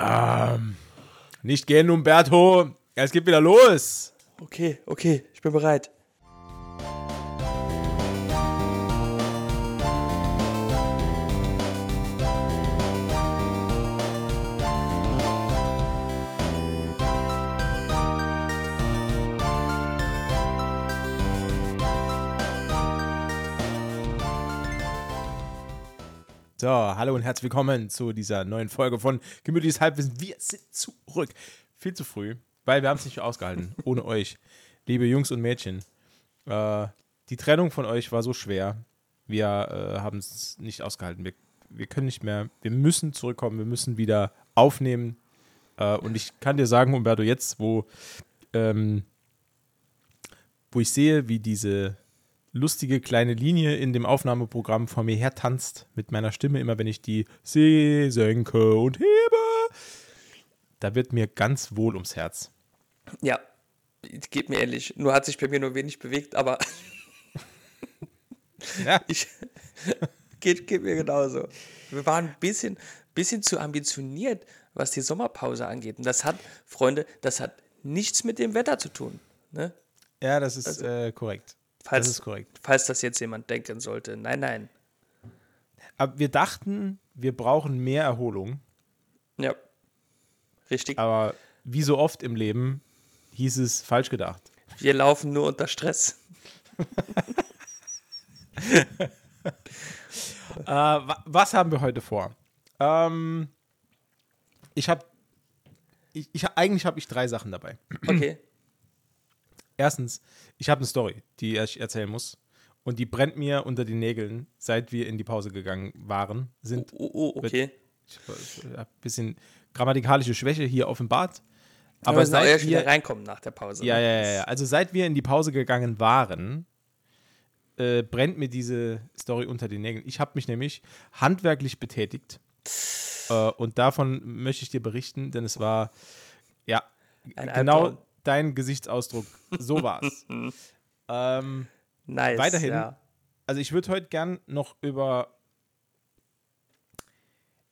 Ähm, nicht gehen, Umberto. Es geht wieder los. Okay, okay, ich bin bereit. So, hallo und herzlich willkommen zu dieser neuen Folge von Gemütliches Halbwissen. Wir sind zurück. Viel zu früh, weil wir haben es nicht ausgehalten, ohne euch. Liebe Jungs und Mädchen, äh, die Trennung von euch war so schwer. Wir äh, haben es nicht ausgehalten. Wir, wir können nicht mehr, wir müssen zurückkommen, wir müssen wieder aufnehmen. Äh, und ich kann dir sagen, Umberto, jetzt, wo, ähm, wo ich sehe, wie diese lustige kleine Linie in dem Aufnahmeprogramm vor mir her tanzt mit meiner Stimme, immer wenn ich die See senke und hebe. Da wird mir ganz wohl ums Herz. Ja, geht mir ehrlich. Nur hat sich bei mir nur wenig bewegt, aber Ja. ich, geht, geht mir genauso. Wir waren ein bisschen, bisschen zu ambitioniert, was die Sommerpause angeht. Und das hat, Freunde, das hat nichts mit dem Wetter zu tun. Ne? Ja, das ist Also, äh, korrekt. Falls, das ist korrekt. falls das jetzt jemand denken sollte. Nein, nein. Aber wir dachten, wir brauchen mehr Erholung. Ja. Richtig. Aber wie so oft im Leben hieß es falsch gedacht. Wir laufen nur unter Stress. Äh, wa was haben wir heute vor? Ähm, ich habe, ich, ich, eigentlich habe ich drei Sachen dabei. Okay. Erstens, ich habe eine Story, die ich erzählen muss. Und die brennt mir unter den Nägeln, seit wir in die Pause gegangen waren. Sind Oh, oh, okay. ich, habe ein bisschen grammatikalische Schwäche hier offenbart. Aber wir müssen auch seit wieder wir, reinkommen nach der Pause. ja, ne? ja, ja, ja, also seit wir in die Pause gegangen waren, äh, brennt mir diese Story unter den Nägeln. Ich habe mich nämlich handwerklich betätigt. Äh, und davon möchte ich dir berichten, denn es war, ja, Ein genau Albtraum. Dein Gesichtsausdruck. So war's. ähm, Nice. Weiterhin. Ja. also ich würde heute gern noch über.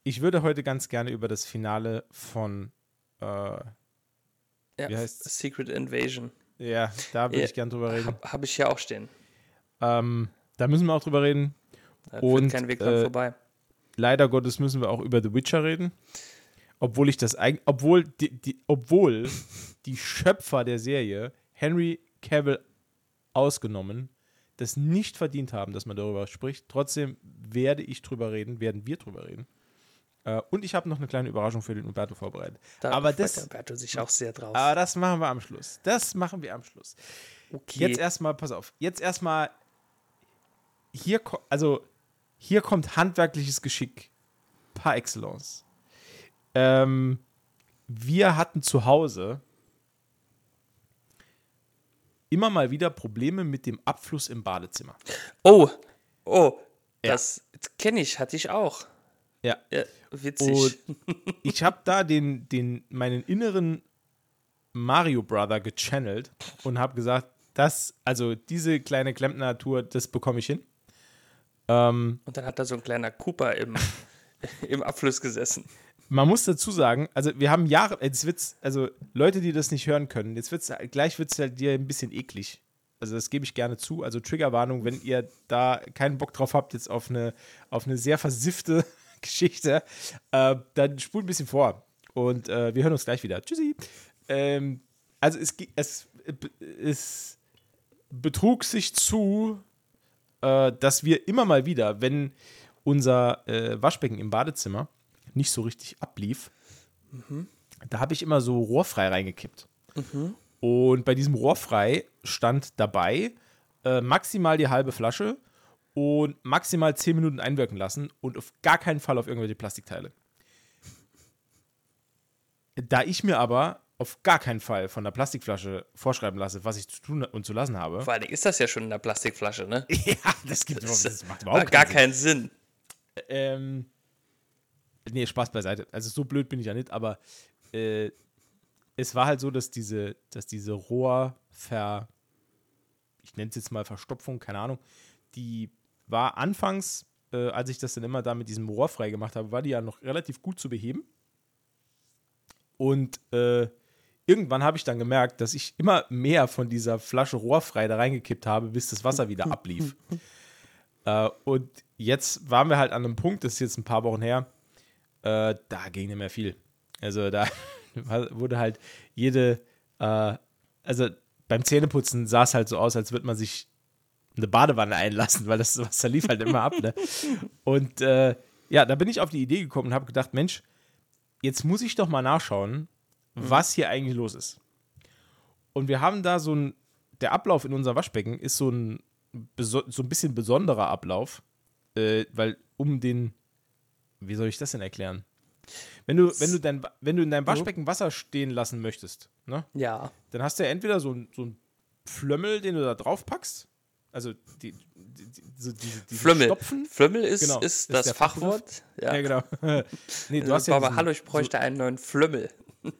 Ich würde heute ganz gerne über das Finale von. Äh, Ja, Wie heißt's? Secret Invasion. ja, da würde Ja, ich gern drüber reden. Habe hab ich hier auch stehen. Ähm, da müssen wir auch drüber reden. Da Und, kein Weg dran äh, vorbei. Leider Gottes müssen wir auch über The Witcher reden. Obwohl ich das eigentlich, obwohl die, die, obwohl die Schöpfer der Serie, Henry Cavill ausgenommen, das nicht verdient haben, dass man darüber spricht. Trotzdem werde ich drüber reden, werden wir drüber reden. Äh, und ich habe noch eine kleine Überraschung für den Umberto vorbereitet. Da aber das, der Berto sich auch sehr drauf. aber das machen wir am Schluss. Das machen wir am Schluss. okay. Jetzt erstmal, pass auf, jetzt erstmal, hier, also, hier kommt handwerkliches Geschick par excellence. Ähm, wir hatten zu Hause immer mal wieder Probleme mit dem Abfluss im Badezimmer. oh, oh, Ja. das kenne ich, hatte ich auch. Ja. Ja, witzig. Und ich habe da den, den, meinen inneren Mario Brother gechannelt und habe gesagt, das, also diese kleine Klempner-Tour, das bekomme ich hin. Ähm, Und dann hat da so ein kleiner Cooper im, im Abfluss gesessen. Man muss dazu sagen, also wir haben Jahre, jetzt wird's, also Leute, die das nicht hören können, jetzt wird's, gleich wird es halt dir ein bisschen eklig. Also das gebe ich gerne zu. Also Triggerwarnung, wenn ihr da keinen Bock drauf habt, jetzt auf eine, auf eine sehr versiffte Geschichte, äh, dann spult ein bisschen vor. Und äh, wir hören uns gleich wieder. Tschüssi. Ähm, also es, es, es betrug sich zu, äh, dass wir immer mal wieder, wenn unser äh, Waschbecken im Badezimmer nicht so richtig ablief, da habe ich immer so rohrfrei reingekippt. Und bei diesem rohrfrei stand dabei äh, maximal die halbe Flasche und maximal 10 Minuten einwirken lassen und auf gar keinen Fall auf irgendwelche Plastikteile. Da ich mir aber auf gar keinen Fall von der Plastikflasche vorschreiben lasse, was ich zu tun und zu lassen habe. Vor allen Dingen ist das ja schon in der Plastikflasche, ne? Ja, das, gibt Das, das macht überhaupt gar keinen Sinn. keinen Sinn. Ähm, nee, Spaß beiseite. Also so blöd bin ich ja nicht, aber äh, es war halt so, dass diese, dass diese Rohrver, ich nenne es jetzt mal Verstopfung, keine Ahnung, die war anfangs, äh, als ich das dann immer da mit diesem Rohr frei gemacht habe, war die ja noch relativ gut zu beheben. Und äh, irgendwann habe ich dann gemerkt, dass ich immer mehr von dieser Flasche rohrfrei da reingekippt habe, bis das Wasser wieder ablief. äh, und jetzt waren wir halt an einem Punkt, das ist jetzt ein paar Wochen her, äh, da ging nicht mehr viel. Also da wurde halt jede, äh, also beim Zähneputzen sah es halt so aus, als würde man sich eine Badewanne einlassen, weil das Wasser lief halt immer ab. Ne? Und äh, ja, da bin ich auf die Idee gekommen und habe gedacht, Mensch, jetzt muss ich doch mal nachschauen, mhm. was hier eigentlich los ist. Und wir haben da so ein, der Ablauf in unser Waschbecken ist so ein, so ein bisschen besonderer Ablauf, äh, weil um den, wie soll ich das denn erklären? Wenn du, wenn du, dein, wenn du in deinem Waschbecken Wasser stehen lassen möchtest, ne? Ja. Dann hast du ja entweder so, so einen Flömmel, den du da drauf packst. Also die, die, die, so diese, diese Flümmel. Stopfen. Flümmel ist, genau, ist, ist das Fachwort. Ja. ja, genau. nee, du hast ja aber hallo, ich bräuchte so, einen neuen Flümmel.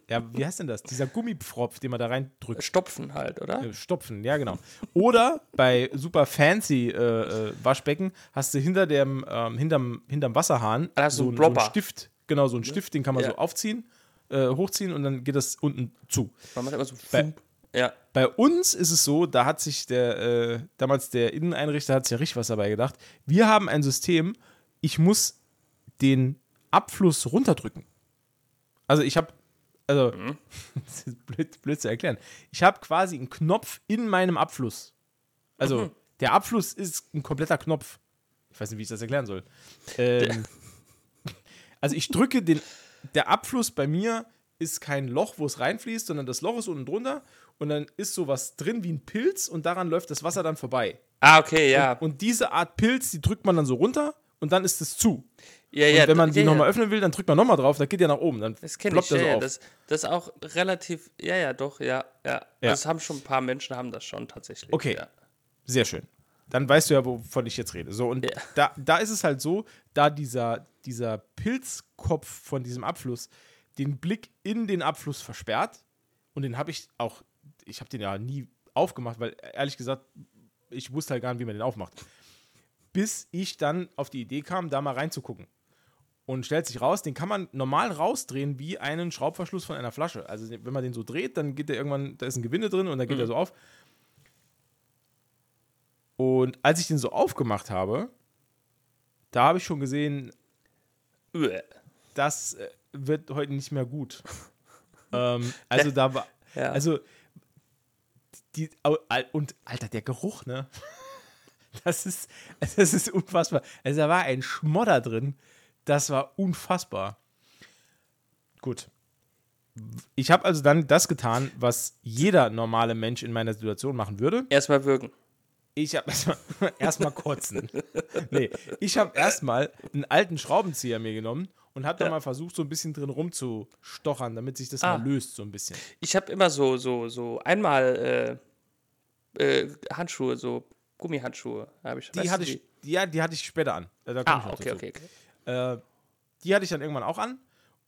Ja, wie heißt denn das? Dieser Gummipfropf, den man da reindrückt. Stopfen halt, oder? Stopfen, ja, genau. Oder bei super fancy äh, äh, Waschbecken hast du hinter dem, ähm, hinterm, hinterm Wasserhahn also so, so einen Stift. Genau, so einen Stift, den kann man ja. so aufziehen, äh, hochziehen und dann geht das unten zu. Man macht immer so bei, ja. bei uns ist es so, da hat sich der, äh, damals der Inneneinrichter hat sich ja richtig was dabei gedacht. Wir haben ein System, ich muss den Abfluss runterdrücken. Also ich habe also, mhm. das ist blöd, blöd, zu erklären. Ich habe quasi einen Knopf in meinem Abfluss. Also, mhm. der Abfluss ist ein kompletter Knopf. Ich weiß nicht, wie ich das erklären soll. Ähm, also, ich drücke den. Der Abfluss bei mir ist kein Loch, wo es reinfließt, sondern das Loch ist unten drunter und dann ist sowas drin wie ein Pilz und daran läuft das Wasser dann vorbei. Ah, okay, ja. Und, und diese Art Pilz, die drückt man dann so runter und dann ist es zu. Ja, ja, und wenn man die ja, nochmal öffnen will, dann drückt man nochmal drauf, dann geht ja nach oben. Dann das kenne ich, ja, so das, das ist auch relativ, ja, ja, doch, ja, ja. Das haben schon ein paar Menschen, haben das schon tatsächlich. Okay, sehr schön. Dann weißt du ja, wovon ich jetzt rede. So, und da, da ist es halt so, da dieser, dieser Pilzkopf von diesem Abfluss den Blick in den Abfluss versperrt, und den habe ich auch, ich habe den ja nie aufgemacht, weil ehrlich gesagt, ich wusste halt gar nicht, wie man den aufmacht. Bis ich dann auf die Idee kam, da mal reinzugucken und stellt sich raus, den kann man normal rausdrehen wie einen Schraubverschluss von einer Flasche. Also wenn man den so dreht, dann geht der irgendwann, da ist ein Gewinde drin und dann geht mhm. er so auf. Und als ich den so aufgemacht habe, da habe ich schon gesehen, das äh, wird heute nicht mehr gut. ähm, also da war, ja. also die, und Alter, der Geruch, ne? Das ist, das ist unfassbar. Also da war ein Schmodder drin. Das war unfassbar. Gut. Ich habe also dann das getan, was jeder normale Mensch in meiner Situation machen würde. Erstmal würgen. Ich habe erstmal erstmal kotzen. nee, ich habe erstmal einen alten Schraubenzieher mir genommen und habe ja. da mal versucht, so ein bisschen drin rumzustochern, damit sich das ah. mal löst, so ein bisschen. Ich habe immer so, so, so einmal äh, äh, Handschuhe, so Gummihandschuhe. Ich, die hatte ich, die, ja, die hatte ich später an. ah, okay, okay, okay. Äh, die hatte ich dann irgendwann auch an.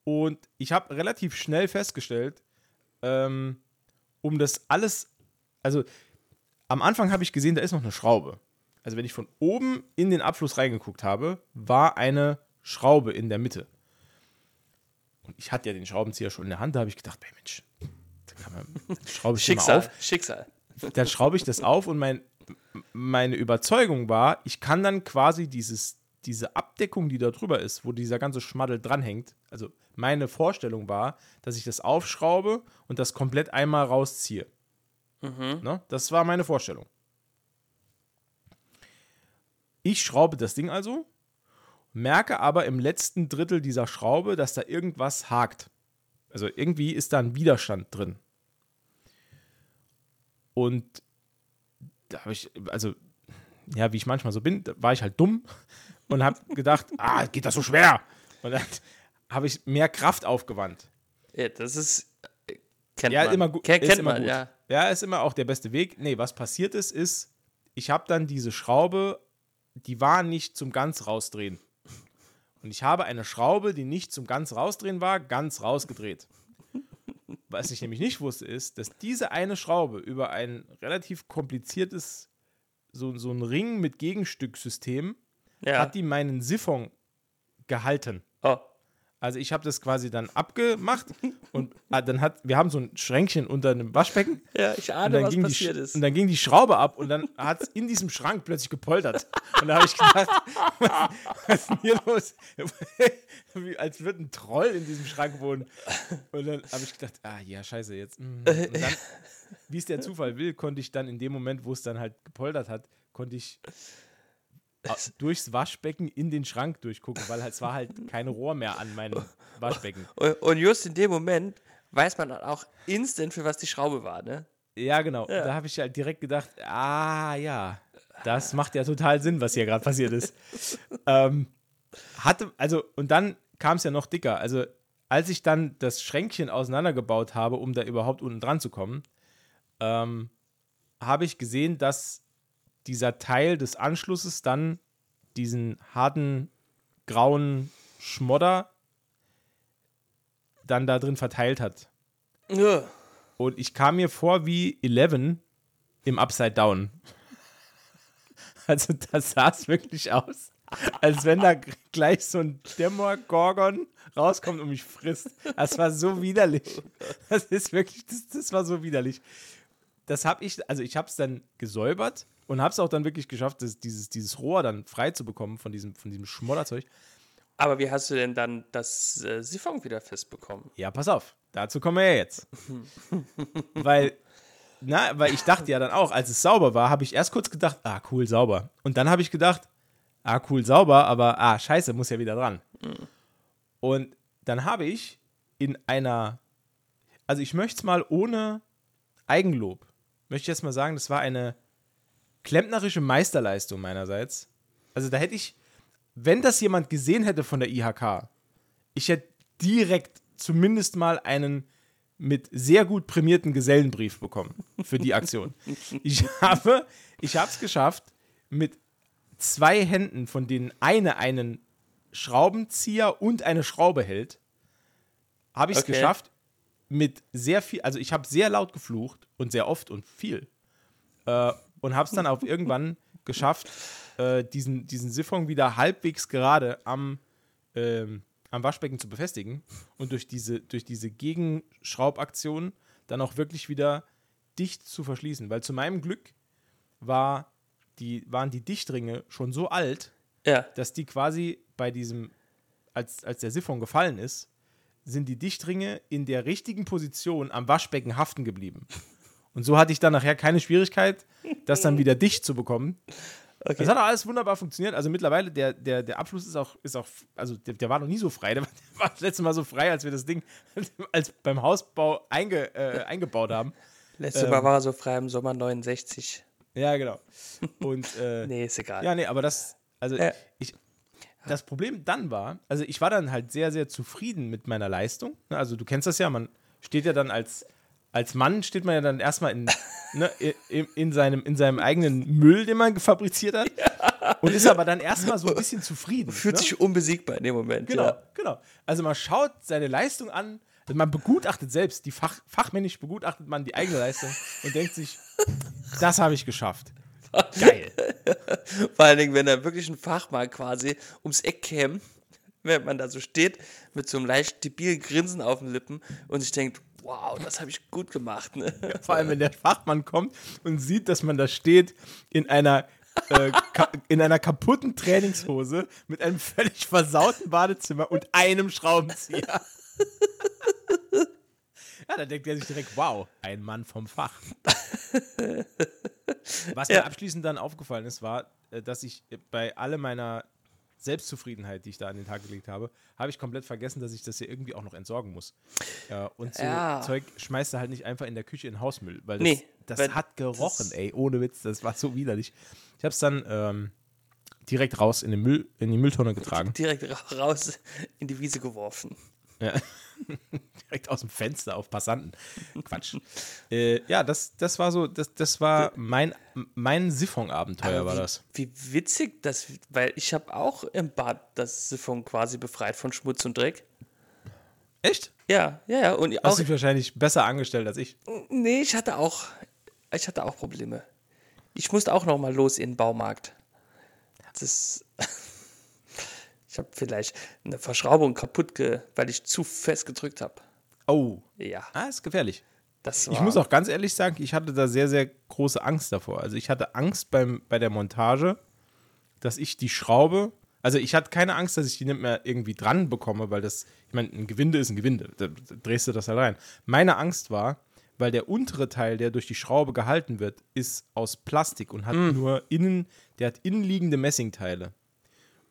Und ich habe relativ schnell festgestellt, ähm, um das alles, also am Anfang habe ich gesehen, da ist noch eine Schraube. Also wenn ich von oben in den Abfluss reingeguckt habe, war eine Schraube in der Mitte. Und ich hatte ja den Schraubenzieher schon in der Hand, da habe ich gedacht, hey Mensch, da kann man, schraube ich Schicksal, auf. Schicksal. Dann schraube ich das auf und mein, meine Überzeugung war, ich kann dann quasi dieses diese Abdeckung, die da drüber ist, wo dieser ganze Schmaddel dranhängt, also meine Vorstellung war, dass ich das aufschraube und das komplett einmal rausziehe. Mhm. Ne? Das war meine Vorstellung. Ich schraube das Ding also, merke aber im letzten Drittel dieser Schraube, dass da irgendwas hakt. Also irgendwie ist da ein Widerstand drin. Und da habe ich, also, ja, wie ich manchmal so bin, war ich halt dumm und habe gedacht, ah, geht das so schwer? Und dann habe ich mehr Kraft aufgewandt. Ja, das ist äh, kennt ja, man. immer gut. Kennt, immer man, gut. ja. Ja, ist immer auch der beste Weg. Nee, was passiert ist, ist, ich habe dann diese Schraube, die war nicht zum ganz rausdrehen. Und ich habe eine Schraube, die nicht zum ganz rausdrehen war, ganz rausgedreht. Was ich nämlich nicht wusste, ist, dass diese eine Schraube über ein relativ kompliziertes, so, so ein Ring mit Gegenstücksystem ja. hat die meinen Siphon gehalten. Oh. Also ich habe das quasi dann abgemacht und ah, dann hat, wir haben so ein Schränkchen unter einem Waschbecken. Ja, ich Und ahne, dann, was ging die, passiert Sch- ist. und dann ging die Schraube ab und dann hat es in diesem Schrank plötzlich gepoltert. Und da habe ich gedacht, was, was ist denn hier los? Wie, als würde ein Troll in diesem Schrank wohnen. Und dann habe ich gedacht, ah ja, scheiße, jetzt. mm. Und dann, wie es der Zufall will, konnte ich dann in dem Moment, wo es dann halt gepoltert hat, konnte ich durchs Waschbecken in den Schrank durchgucken, weil es war halt kein Rohr mehr an meinem Waschbecken. Und, und just in dem Moment weiß man dann auch instant, für was die Schraube war, ne? Ja, genau. Ja. Da habe ich halt direkt gedacht, ah ja, das macht ja total Sinn, was hier gerade passiert ist. ähm, hatte, also, und dann kam es ja noch dicker. Also, als ich dann das Schränkchen auseinandergebaut habe, um da überhaupt unten dran zu kommen, ähm, habe ich gesehen, dass dieser Teil des Anschlusses dann diesen harten, grauen Schmodder dann da drin verteilt hat. Ja. Und ich kam mir vor wie Eleven im Upside Down. Also das sah es wirklich aus, als wenn da gleich so ein Dämmergorgon rauskommt und mich frisst. Das war so widerlich. Das ist wirklich, das, das war so widerlich. Das habe ich, also ich habe es dann gesäubert und habe es auch dann wirklich geschafft, das, dieses, dieses Rohr dann frei zu bekommen von diesem, von diesem Schmodderzeug. Aber wie hast du denn dann das äh, Siphon wieder festbekommen? Ja, pass auf, dazu kommen wir ja jetzt. weil, na, weil ich dachte ja dann auch, als es sauber war, habe ich erst kurz gedacht, ah, cool, sauber. Und dann habe ich gedacht, ah, cool, sauber, aber ah, scheiße, muss ja wieder dran. Und dann habe ich in einer, also ich möchte es mal ohne Eigenlob, möchte ich jetzt mal sagen, das war eine klempnerische Meisterleistung meinerseits. Also da hätte ich, wenn das jemand gesehen hätte von der IHK, ich hätte direkt zumindest mal einen mit sehr gut prämierten Gesellenbrief bekommen für die Aktion. Ich habe ich habe es geschafft, mit zwei Händen, von denen eine einen Schraubenzieher und eine Schraube hält, habe ich es Okay. geschafft, mit sehr viel, also ich habe sehr laut geflucht und sehr oft und viel. Äh, und habe es dann auch irgendwann geschafft, äh, diesen, diesen Siphon wieder halbwegs gerade am, ähm, am Waschbecken zu befestigen und durch diese, durch diese Gegenschraubaktion dann auch wirklich wieder dicht zu verschließen. Weil zu meinem Glück war die, waren die Dichtringe schon so alt, Ja. dass die quasi bei diesem, als, als der Siphon gefallen ist, sind die Dichtringe in der richtigen Position am Waschbecken haften geblieben. Und so hatte ich dann nachher keine Schwierigkeit, das dann wieder dicht zu bekommen. Okay. Das hat auch alles wunderbar funktioniert. Also mittlerweile, der, der, der Abschluss ist auch, ist auch also der, der war noch nie so frei. Der war, der war das letzte Mal so frei, als wir das Ding als beim Hausbau einge, äh, eingebaut haben. Letztes Ähm. Mal war er so frei im Sommer 69. Ja, genau. Und äh, Nee, ist egal. Ja, nee, aber das, also Ja. ich, das Problem dann war, also ich war dann halt sehr, sehr zufrieden mit meiner Leistung. Also du kennst das ja, man steht ja dann als, als Mann, steht man ja dann erstmal in, ne, in, in, seinem, in seinem eigenen Müll, den man fabriziert hat. Und ist aber dann erstmal so ein bisschen zufrieden. Fühlt ne? sich unbesiegbar in dem Moment. Genau, Ja. genau. Also man schaut seine Leistung an, also man begutachtet selbst, die Fach, fachmännisch begutachtet man die eigene Leistung und denkt sich, das habe ich geschafft. Geil. Vor allen Dingen, wenn da wirklich ein Fachmann quasi ums Eck käme, wenn man da so steht, mit so einem leicht debilen Grinsen auf den Lippen und sich denkt, wow, das habe ich gut gemacht. Ne? Vor allem, wenn der Fachmann kommt und sieht, dass man da steht in einer, äh, in einer kaputten Trainingshose mit einem völlig versauten Badezimmer und einem Schraubenzieher. Ja, da denkt er sich direkt, wow, ein Mann vom Fach. Was mir Ja. abschließend dann aufgefallen ist, war, äh, dass ich bei all meiner Selbstzufriedenheit, die ich da an den Tag gelegt habe, habe ich komplett vergessen, dass ich das hier irgendwie auch noch entsorgen muss. Ja, und so Ja. Zeug schmeißt du halt nicht einfach in der Küche in Hausmüll, weil das, Nee, das weil hat gerochen, das- ey, ohne Witz, das war so widerlich. Ich habe es dann ähm, direkt raus in, den Müll, in die Mülltonne getragen. Direkt ra- raus in die Wiese geworfen. Ja. Direkt aus dem Fenster auf Passanten. Quatsch. äh, ja, das, das war so, das, das war mein, mein Siphon-Abenteuer, war das. Wie witzig das, weil ich habe auch im Bad das Siphon quasi befreit von Schmutz und Dreck. Echt? Ja, ja, ja. Und Hast auch, dich wahrscheinlich besser angestellt als ich. nee, ich hatte auch, ich hatte auch Probleme. Ich musste auch noch mal los in den Baumarkt. Das, Ich habe vielleicht eine Verschraubung kaputt, ge weil ich zu fest gedrückt habe. Oh, Ja, ah, ist gefährlich. das war. Ich muss auch ganz ehrlich sagen, ich hatte da sehr, sehr große Angst davor. Also ich hatte Angst beim, bei der Montage, dass ich die Schraube, also ich hatte keine Angst, dass ich die nicht mehr irgendwie dran bekomme, weil das, ich meine, ein Gewinde ist ein Gewinde, da, da drehst du das halt rein. Meine Angst war, weil der untere Teil, der durch die Schraube gehalten wird, ist aus Plastik und hat nur innen, der hat innenliegende Messingteile.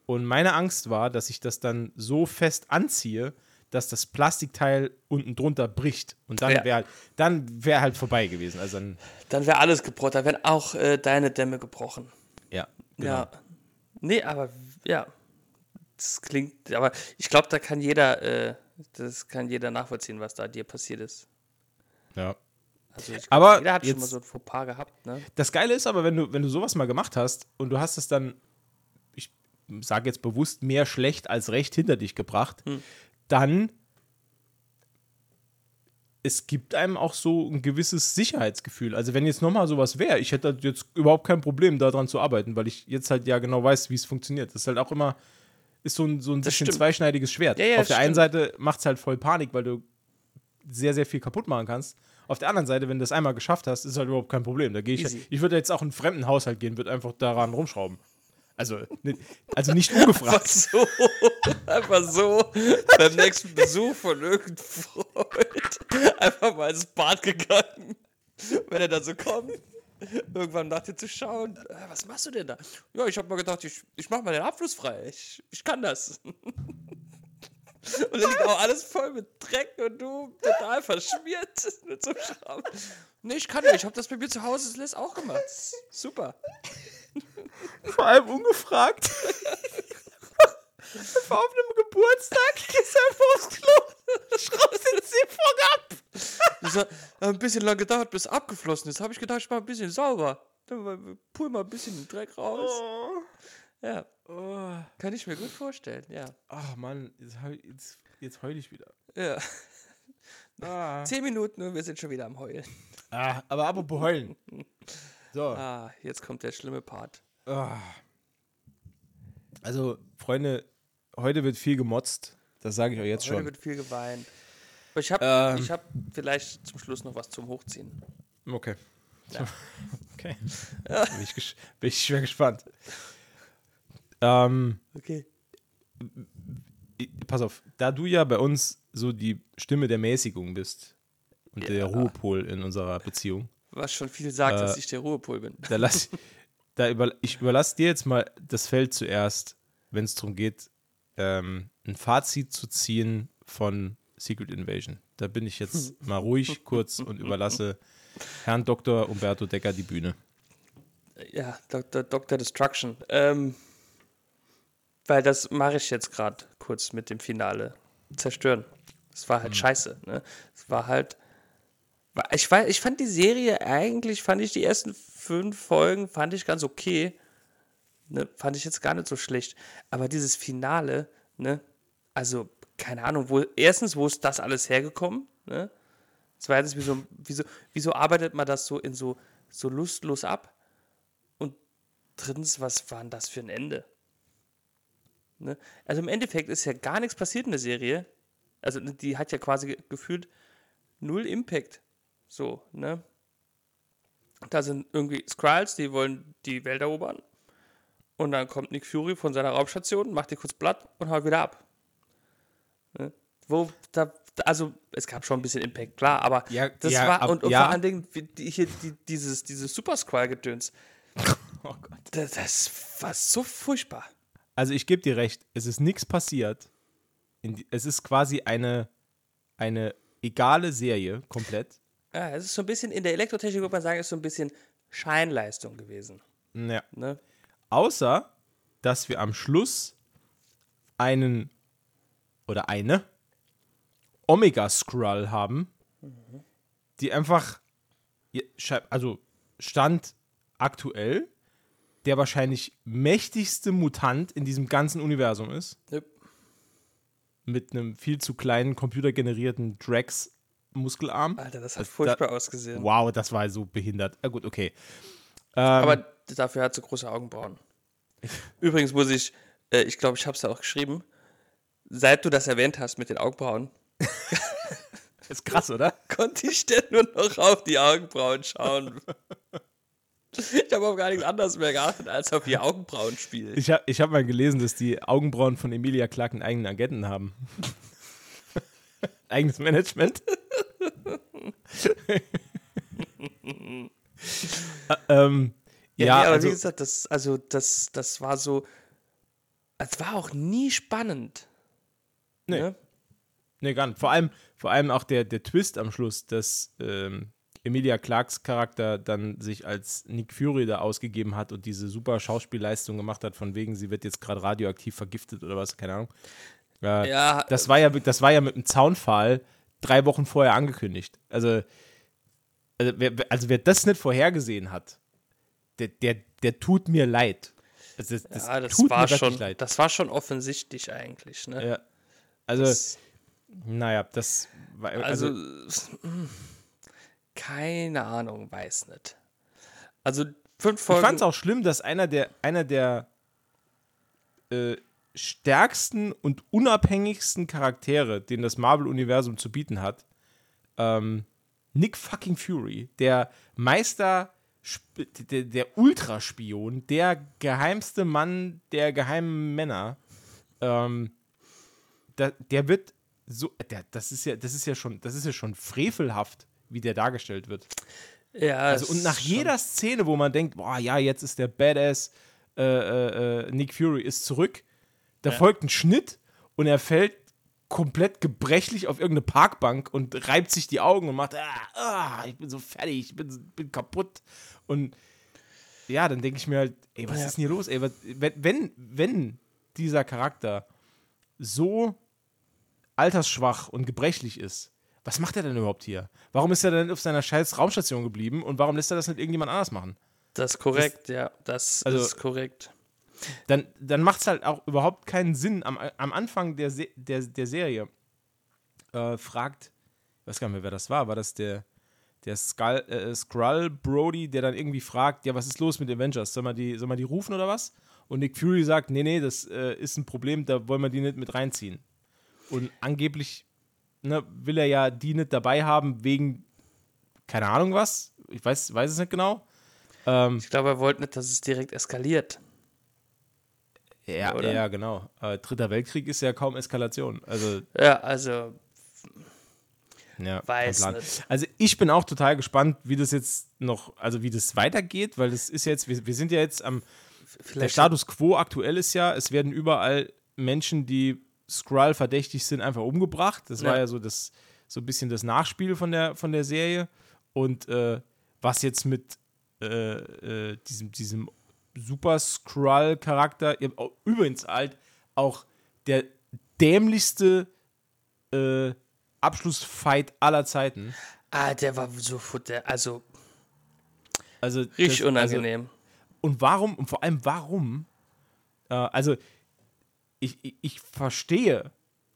Und meine Angst war, dass ich das dann so fest anziehe, dass das Plastikteil unten drunter bricht. Und dann Ja. wäre halt, dann wäre halt vorbei gewesen. Also dann, Dann wäre alles gebrochen, dann wären auch äh, deine Dämme gebrochen. ja. genau. Ja. Nee, aber ja. Das klingt, aber ich glaube, da kann jeder, äh, das kann jeder nachvollziehen, was da dir passiert ist. ja. Also ich glaub, Aber jeder hat schon jetzt- mal so ein Fauxpas gehabt, ne? Das Geile ist aber, wenn du, wenn du sowas mal gemacht hast und du hast es dann, sage jetzt bewusst, mehr schlecht als recht hinter dich gebracht, dann es gibt einem auch so ein gewisses Sicherheitsgefühl. Also wenn jetzt nochmal sowas wäre, ich hätte jetzt überhaupt kein Problem, daran zu arbeiten, weil ich jetzt halt ja genau weiß, wie es funktioniert. Das ist halt auch immer, ist so ein, so ein bisschen stimmt. zweischneidiges Schwert. Ja, ja, Auf der einen stimmt. Seite macht es halt voll Panik, weil du sehr, sehr viel kaputt machen kannst. Auf der anderen Seite, wenn du das einmal geschafft hast, ist halt überhaupt kein Problem. Da gehe ich, Easy. ich würde jetzt auch in einen fremden Haushalt gehen, würde einfach daran rumschrauben. Also, nicht, also nicht Einfach ungefragt. so, einfach so beim nächsten Besuch von irgendeinem Freund einfach mal ins Bad gegangen. Wenn er dann so kommt, irgendwann nach dir zu schauen, äh, was machst du denn da? Ja, ich habe mal gedacht, ich, ich mache mal den Abfluss frei. Ich, ich kann das. Und dann liegt auch alles voll mit Dreck und du total verschmiert mit so Schramm. Nee, ich kann nicht. Ich habe das bei mir zu Hause das lässt auch gemacht. Super. Vor allem ungefragt. Einfach auf einem Geburtstag, gehst einfach aufs Klo, schraubst den Siphon ab. Das hat ein bisschen lang gedauert, bis abgeflossen ist. Habe ich gedacht, ich mache ein bisschen sauber. Dann mal- pul mal ein bisschen den Dreck raus. Oh. Ja, kann ich mir gut vorstellen, ja. Ach Mann, jetzt, jetzt, jetzt heul ich wieder. ja. Ah. Zehn Minuten und wir sind schon wieder am Heulen. Ah, aber apropos heulen. So. Ah, jetzt kommt der schlimme Part. Ah. Also, Freunde, heute wird viel gemotzt. Das sage ich euch jetzt Heute schon. wird viel geweint. Aber ich habe Ähm. ich hab vielleicht zum Schluss noch was zum Hochziehen. Okay. Okay. Bin, ich bin ich schwer gespannt. Ähm, Okay. pass auf, da du ja bei uns so die Stimme der Mäßigung bist und der Ja. Ruhepol in unserer Beziehung, Was schon viel sagt, Äh. dass ich der Ruhepol bin. da lass, da über, ich überlasse dir jetzt mal das Feld zuerst, wenn es darum geht, ähm, ein Fazit zu ziehen von Secret Invasion. Da bin ich jetzt mal ruhig kurz und überlasse Herrn Dr. Umberto Decker die Bühne. Ja, Dr. Dr. Destruction. Ähm, weil das mache ich jetzt gerade kurz mit dem Finale. Zerstören. Es war halt scheiße. Ne? Es war halt. Ich, war, ich fand die Serie eigentlich, fand ich die ersten fünf Folgen, fand ich ganz okay. Ne? Fand ich jetzt gar nicht so schlecht. Aber dieses Finale, ne? Also, keine Ahnung, wo, erstens, wo ist das alles hergekommen? Ne? Zweitens, wieso, wieso, wieso arbeitet man das so in so, so lustlos ab? Und drittens, was war denn das für ein Ende? Ne? Also im Endeffekt ist ja gar nichts passiert in der Serie. Also die hat ja quasi ge- gefühlt null Impact. So, ne? Da sind irgendwie Skrulls, die wollen die Welt erobern. Und dann kommt Nick Fury von seiner Raumstation, macht die kurz platt und haut wieder ab. Ne? Wo, da, also es gab schon ein bisschen Impact, klar, aber Ja, das ja, war, ab- und, und ja. vor allen Dingen die, hier die, dieses, dieses Super Squall-Gedöns, Oh Gott. das, das war so furchtbar. Also ich gebe dir recht, es ist nichts passiert. Die, es ist quasi eine, eine egale Serie, komplett. Ja, es ist so ein bisschen, in der Elektrotechnik würde man sagen, ist so ein bisschen Scheinleistung gewesen. Ja. Ne? Außer, dass wir am Schluss einen oder eine Omega-Skrull haben, die einfach, also Stand aktuell, der wahrscheinlich mächtigste Mutant in diesem ganzen Universum ist. Yep. Mit einem viel zu kleinen computergenerierten Drax-Muskelarm. Alter, das hat Das- furchtbar ausgesehen. Wow, das war so behindert. Ja, gut, okay. Ähm, Aber dafür hat sie große Augenbrauen. Übrigens muss ich äh, ich glaube, ich habe es ja auch geschrieben, seit du das erwähnt hast mit den Augenbrauen, Ist krass, oder? konnte ich denn nur noch auf die Augenbrauen schauen. Ich habe auf gar nichts anderes mehr geachtet, als auf die Augenbrauen spielen. Ich habe ich hab mal gelesen, dass die Augenbrauen von Emilia Clarke einen eigenen Agenten haben. Eigenes Management. Ä- ähm, ja, Ja, nee, aber also, wie gesagt, das, also das, das war so, es war auch nie spannend. Nee. Ne? nee, gar nicht. Vor allem, vor allem auch der, der Twist am Schluss, dass ähm, Emilia Clarks Charakter dann sich als Nick Fury da ausgegeben hat und diese super Schauspielleistung gemacht hat, von wegen, sie wird jetzt gerade radioaktiv vergiftet oder was, keine Ahnung. Äh, Ja, Das war ja, das war ja mit einem Zaunpfahl drei Wochen vorher angekündigt. Also, also, wer, also wer das nicht vorhergesehen hat, der, der, der tut mir leid. Also das, das, ja, das tut war mir schon, leid. das war schon offensichtlich eigentlich. Ne? Ja. Also, Das- naja, das war, Also, also, keine Ahnung, weiß nicht. Also, fünf ich Folgen. fand es auch schlimm, dass einer der, einer der äh, stärksten und unabhängigsten Charaktere, den das Marvel-Universum zu bieten hat, ähm, Nick fucking Fury, der Meister, der, der Ultraspion, der geheimste Mann der geheimen Männer, ähm, da, der wird so, der, das ist ja, das ist ja schon, das ist ja schon frevelhaft, wie der dargestellt wird. ja, Also, und nach jeder Szene, wo man denkt, boah, ja, jetzt ist der Badass äh, äh, äh, Nick Fury ist zurück, da folgt ein Schnitt und er fällt komplett gebrechlich auf irgendeine Parkbank und reibt sich die Augen und macht, ah, ah, ich bin so fertig, ich bin, bin kaputt. Und ja, dann denke ich mir halt, ey, was Ja. ist denn hier los? Ey, was, wenn, wenn, wenn dieser Charakter so altersschwach und gebrechlich ist, was macht er denn überhaupt hier? Warum ist er denn auf seiner scheiß Raumstation geblieben und warum lässt er das nicht irgendjemand anders machen? Das ist korrekt, ja, das Also- ist korrekt. Dann, dann macht es halt auch überhaupt keinen Sinn. Am, am Anfang der, Se der, der Serie äh, fragt, ich weiß gar nicht mehr, wer das war, war das der, der Skull, äh, Skrull Brody, der dann irgendwie fragt, ja, was ist los mit Avengers? Soll man die, soll man die rufen oder was? Und Nick Fury sagt, nee, nee, das äh, ist ein Problem, da wollen wir die nicht mit reinziehen. Und angeblich ne, will er ja die nicht dabei haben, wegen, keine Ahnung was, ich weiß, weiß es nicht genau. Ähm, Ich glaube, er wollte nicht, dass es direkt eskaliert. Ja, oder? ja, genau. Äh, Dritter Weltkrieg ist ja kaum Eskalation. Also, Ja, also, ja, Weiß nicht. Also, ich bin auch total gespannt, wie das jetzt noch, also wie das weitergeht, weil das ist jetzt, wir, wir sind ja jetzt am, der vielleicht. Status quo aktuell ist ja, es werden überall Menschen, die Skrull verdächtig sind, einfach umgebracht. Das war Ja. ja so das, so ein bisschen das Nachspiel von der, von der Serie. Und äh, was jetzt mit äh, äh, diesem, diesem Super Skrull-Charakter, übrigens halt auch der dämlichste äh, Abschlussfight aller Zeiten. Ah, der war so, der, also, Also richtig das- Also, unangenehm. Und warum, und vor allem warum, äh, also ich, ich, ich verstehe,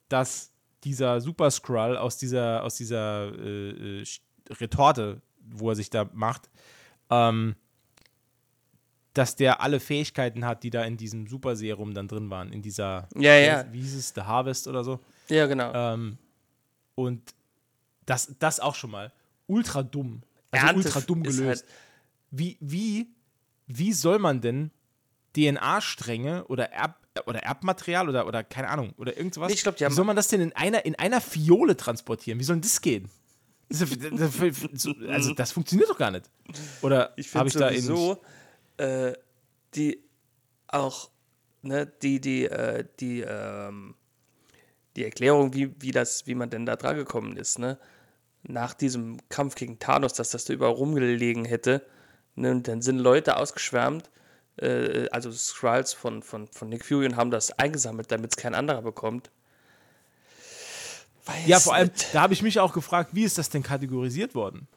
dass dieser Super Skrull aus dieser, aus dieser äh, äh, Retorte, wo er sich da macht, ähm, dass der alle Fähigkeiten hat, die da in diesem Super Serum dann drin waren, in dieser, Ja, ja. wie hieß es, The Harvest oder so. ja, genau. Ähm, und das, das auch schon mal ultra dumm. Also Ernte ultra dumm gelöst. halt- wie, wie, wie soll man denn DNA-Stränge oder, Erb, oder Erbmaterial oder, oder keine Ahnung oder irgendwas, Ich glaub, die wie haben- soll man das denn in einer, in einer Fiole transportieren? Wie soll denn das gehen? Das also das funktioniert doch gar nicht. Oder habe ich da in äh, die auch, ne, die, die, äh, die, ähm, die Erklärung, wie, wie das, wie man denn da dran gekommen ist, ne? Nach diesem Kampf gegen Thanos, dass das da überall rumgelegen hätte, ne? Und dann sind Leute ausgeschwärmt, äh, also Skrulls von, von, von Nick Fury und haben das eingesammelt, damit es kein anderer bekommt. Weiß Ja, vor allem, nicht. da habe ich mich auch gefragt, wie ist das denn kategorisiert worden?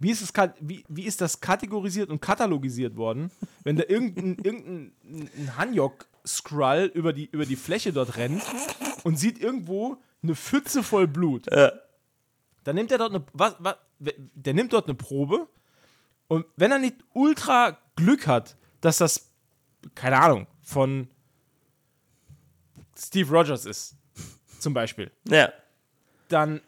Wie ist, es, wie, wie ist das kategorisiert und katalogisiert worden, wenn da irgendein, irgendein ein Hanjok-Skrull über die, über die Fläche dort rennt und sieht irgendwo eine Pfütze voll Blut? Dann nimmt er dort eine, was, was, der nimmt dort eine Probe und wenn er nicht ultra Glück hat, dass das, keine Ahnung, von Steve Rogers ist, zum Beispiel, Ja. dann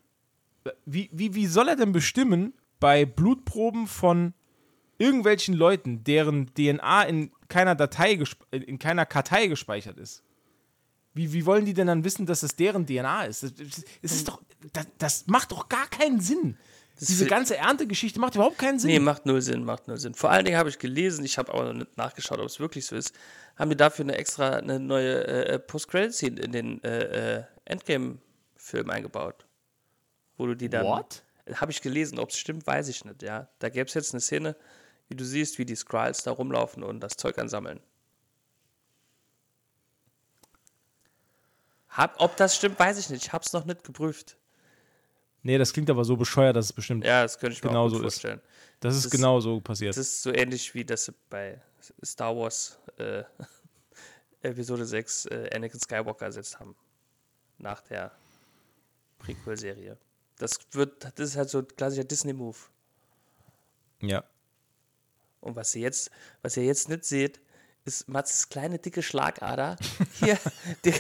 wie, wie, wie soll er denn bestimmen bei Blutproben von irgendwelchen Leuten, deren DNA in keiner Datei, in keiner Kartei gespeichert ist? Wie, wie wollen die denn dann wissen, dass es deren DNA ist? Das, das, ist doch, das, das macht doch gar keinen Sinn. Diese ganze Erntegeschichte macht überhaupt keinen Sinn. Nee, macht null Sinn, macht null Sinn. Vor allen Dingen habe ich gelesen, ich habe aber noch nicht nachgeschaut, ob es wirklich so ist, haben die dafür eine extra, eine neue äh, Post-Credit-Scene in den äh, äh, Endgame-Film eingebaut. Wo du die dann. What? Habe ich gelesen, ob es stimmt, weiß ich nicht, ja. Da gäbe es jetzt eine Szene, wie du siehst, wie die Skrulls da rumlaufen und das Zeug ansammeln. Hab, ob das stimmt, weiß ich nicht. Ich habe es noch nicht geprüft. Nee, das klingt aber so bescheuert, dass es bestimmt. Ja, das könnte ich mir auch gut so ist. vorstellen. das ist das- genau so passiert. Das ist so ähnlich wie das bei Star Wars äh, Episode 6 äh, Anakin Skywalker ersetzt haben. Nach der Prequel-Serie. Das wird, das ist halt so ein klassischer Disney-Move. ja. Und was ihr jetzt, was ihr jetzt nicht seht, ist Mats kleine dicke Schlagader hier, die,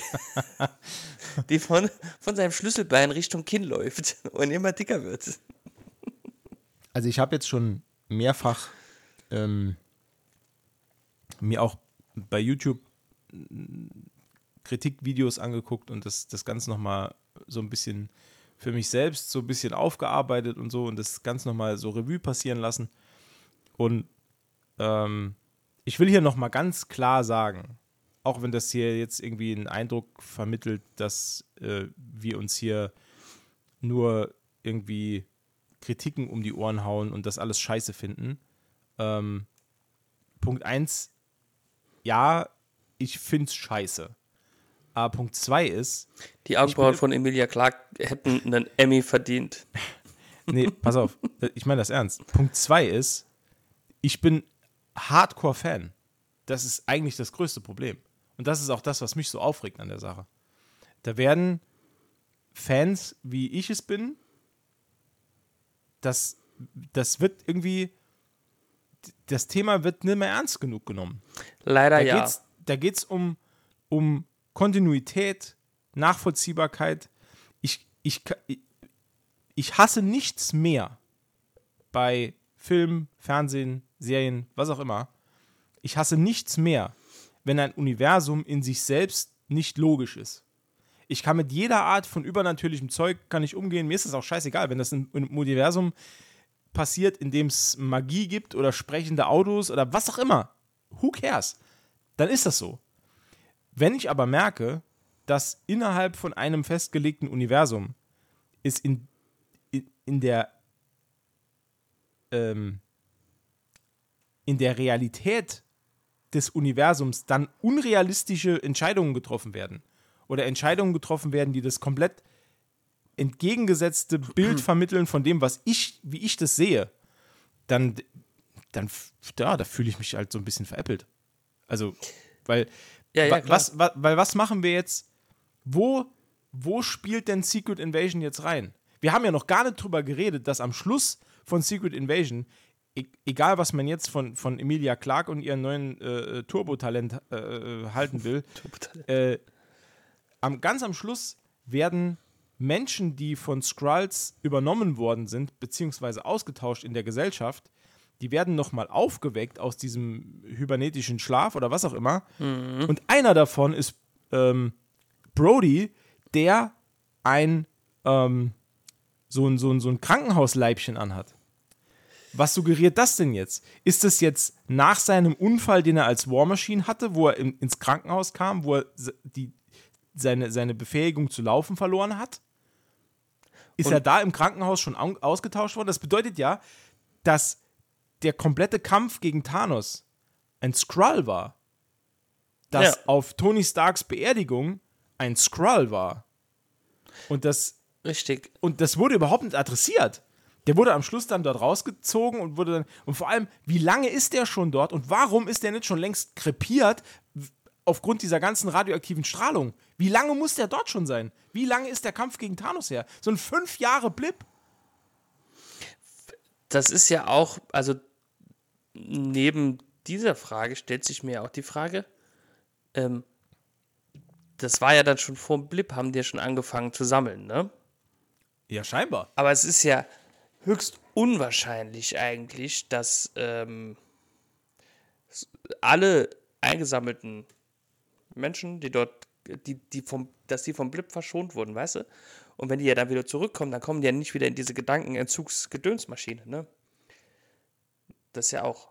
die von, von seinem Schlüsselbein Richtung Kinn läuft und immer dicker wird. Also ich habe jetzt schon mehrfach ähm, mir auch bei YouTube mm, Kritikvideos angeguckt und das, das Ganze nochmal so ein bisschen für mich selbst so ein bisschen aufgearbeitet und so und das Ganze nochmal so Revue passieren lassen. Und ähm, ich will hier nochmal ganz klar sagen, auch wenn das hier jetzt irgendwie einen Eindruck vermittelt, dass äh, wir uns hier nur irgendwie Kritiken um die Ohren hauen und das alles scheiße finden. Ähm, Punkt 1, ja, ich find's scheiße. Aber Punkt 2 ist, Die Augenbrauen von Emilia Clarke hätten einen Emmy verdient. nee, pass auf, ich meine das ernst. Punkt 2 ist, ich bin Hardcore-Fan. Das ist eigentlich das größte Problem. Und das ist auch das, was mich so aufregt an der Sache. Da werden Fans, wie ich es bin, das, das wird irgendwie, das Thema wird nicht mehr ernst genug genommen. Leider Da ja. geht's, da geht's um, um Kontinuität, Nachvollziehbarkeit. Ich, ich, ich- hasse nichts mehr bei Film, Fernsehen, Serien, was auch immer. Ich hasse nichts mehr, wenn ein Universum in sich selbst nicht logisch ist. Ich kann mit jeder Art von übernatürlichem Zeug kann ich umgehen. Mir ist es auch scheißegal, wenn das im Universum passiert, in dem es Magie gibt oder sprechende Autos oder was auch immer. Who cares? Dann ist das so. Wenn ich aber merke, dass innerhalb von einem festgelegten Universum es in, in, in der ähm, in der Realität des Universums dann unrealistische Entscheidungen getroffen werden oder Entscheidungen getroffen werden, die das komplett entgegengesetzte Bild vermitteln von dem, was ich, wie ich das sehe, dann, dann ja, da fühle ich mich halt so ein bisschen veräppelt. Also, weil, Ja, ja, was, wa, weil was machen wir jetzt? Wo, wo spielt denn Secret Invasion jetzt rein? Wir haben ja noch gar nicht drüber geredet, dass am Schluss von Secret Invasion, e egal was man jetzt von, von Emilia Clarke und ihrem neuen äh, Turbo-Talent äh, äh, halten will, äh, am, ganz am Schluss werden Menschen, die von Skrulls übernommen worden sind, beziehungsweise ausgetauscht in der Gesellschaft, die werden nochmal aufgeweckt aus diesem hybernetischen Schlaf oder was auch immer. Und einer davon ist ähm, Brody, der ein ähm, so ein, so ein, so ein Krankenhausleibchen anhat. Was suggeriert das denn jetzt? Ist es jetzt nach seinem Unfall, den er als War Machine hatte, wo er in, ins Krankenhaus kam, wo er die, seine, seine Befähigung zu laufen verloren hat? Ist Und- er da im Krankenhaus schon au- ausgetauscht worden? Das bedeutet ja, dass der komplette Kampf gegen Thanos ein Skrull war. Dass Ja. auf Tony Starks Beerdigung ein Skrull war. Und das Richtig. und das wurde überhaupt nicht adressiert. Der wurde am Schluss dann dort rausgezogen und wurde dann. Und vor allem, wie lange ist der schon dort und warum ist der nicht schon längst krepiert aufgrund dieser ganzen radioaktiven Strahlung? Wie lange muss der dort schon sein? Wie lange ist der Kampf gegen Thanos her? So ein fünf Jahre Blip? Das ist ja auch, also neben dieser Frage stellt sich mir auch die Frage, ähm, das war ja dann schon vor dem Blip, haben die ja schon angefangen zu sammeln, ne? Ja, scheinbar. Aber es ist ja höchst unwahrscheinlich eigentlich, dass ähm, alle eingesammelten Menschen, die dort, die, die vom, dass die vom Blip verschont wurden, weißt du? Und wenn die ja dann wieder zurückkommen, dann kommen die ja nicht wieder in diese Gedankenentzugsgedönsmaschine, ne? Das ist ja auch.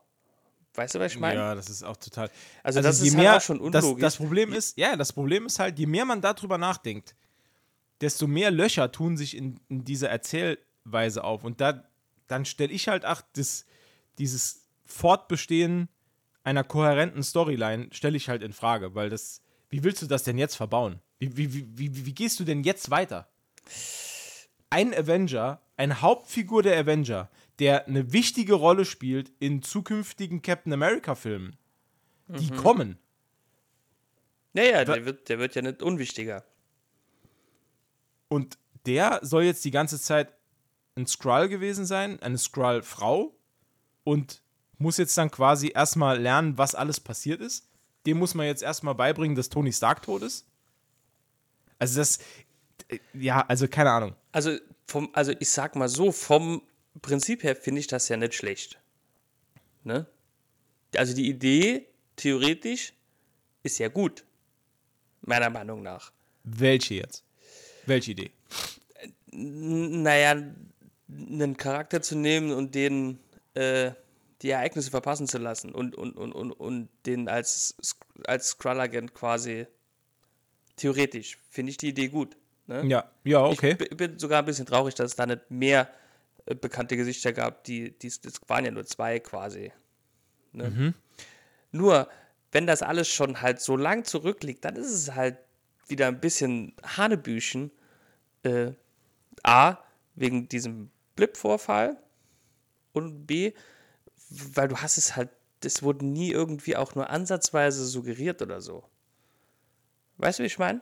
Weißt du, was ich meine? Ja, das ist auch total. Also das je ist halt mehr, auch schon das, unlogisch. das Problem ist, ja, das Problem ist halt, je mehr man darüber nachdenkt, desto mehr Löcher tun sich in, in dieser Erzählweise auf. Und da, dann stelle ich halt, ach, das, dieses Fortbestehen einer kohärenten Storyline stelle ich halt in Frage, weil das, wie willst du das denn jetzt verbauen? Wie, wie, wie, wie, wie gehst du denn jetzt weiter? Ein Avenger, eine Hauptfigur der Avenger, der eine wichtige Rolle spielt in zukünftigen Captain America-Filmen, die kommen. Ja, ja, der wird, der wird ja nicht unwichtiger. Und der soll jetzt die ganze Zeit ein Skrull gewesen sein, eine Skrull-Frau und muss jetzt dann quasi erstmal lernen, was alles passiert ist. Dem muss man jetzt erstmal beibringen, dass Tony Stark tot ist. Also das, äh, ja, also keine Ahnung. Also, vom, also ich sag mal so, vom Prinzip her finde ich das ja nicht schlecht. Ne? Also die Idee, theoretisch, ist ja gut. Meiner Meinung nach. Welche jetzt? Welche Idee? Naja, einen Charakter zu nehmen und den äh, die Ereignisse verpassen zu lassen und, und, und, und, und den als, als Skrull-Agent quasi theoretisch, finde ich die Idee gut. Ne? Ja, ja, okay. Ich bin sogar ein bisschen traurig, dass es da nicht mehr bekannte Gesichter gab. Die, die, das waren ja nur zwei quasi. Ne? Nur, wenn das alles schon halt so lang zurückliegt, dann ist es halt wieder ein bisschen Hanebüchen. Äh, A, wegen diesem Blip-Vorfall und B, weil du hast es halt, das wurde nie irgendwie auch nur ansatzweise suggeriert oder so. Weißt du, wie ich meine?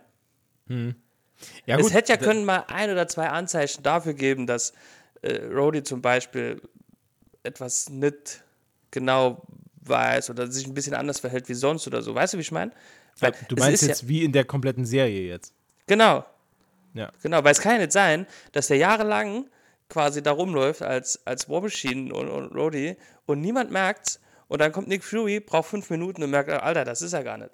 Ja, es hätte ja können mal ein oder zwei Anzeichen dafür geben, dass äh, Rhodey zum Beispiel etwas nicht genau weiß oder sich ein bisschen anders verhält wie sonst oder so. Weißt du, wie ich meine? Du meinst jetzt wie in der kompletten Serie jetzt. Ja, genau, Ja. genau. Weil es kann ja nicht sein, dass der jahrelang quasi da rumläuft als, als War Machine und, und Rhodey und niemand merkt's und dann kommt Nick Fury, braucht fünf Minuten und merkt, Alter, das ist er gar nicht.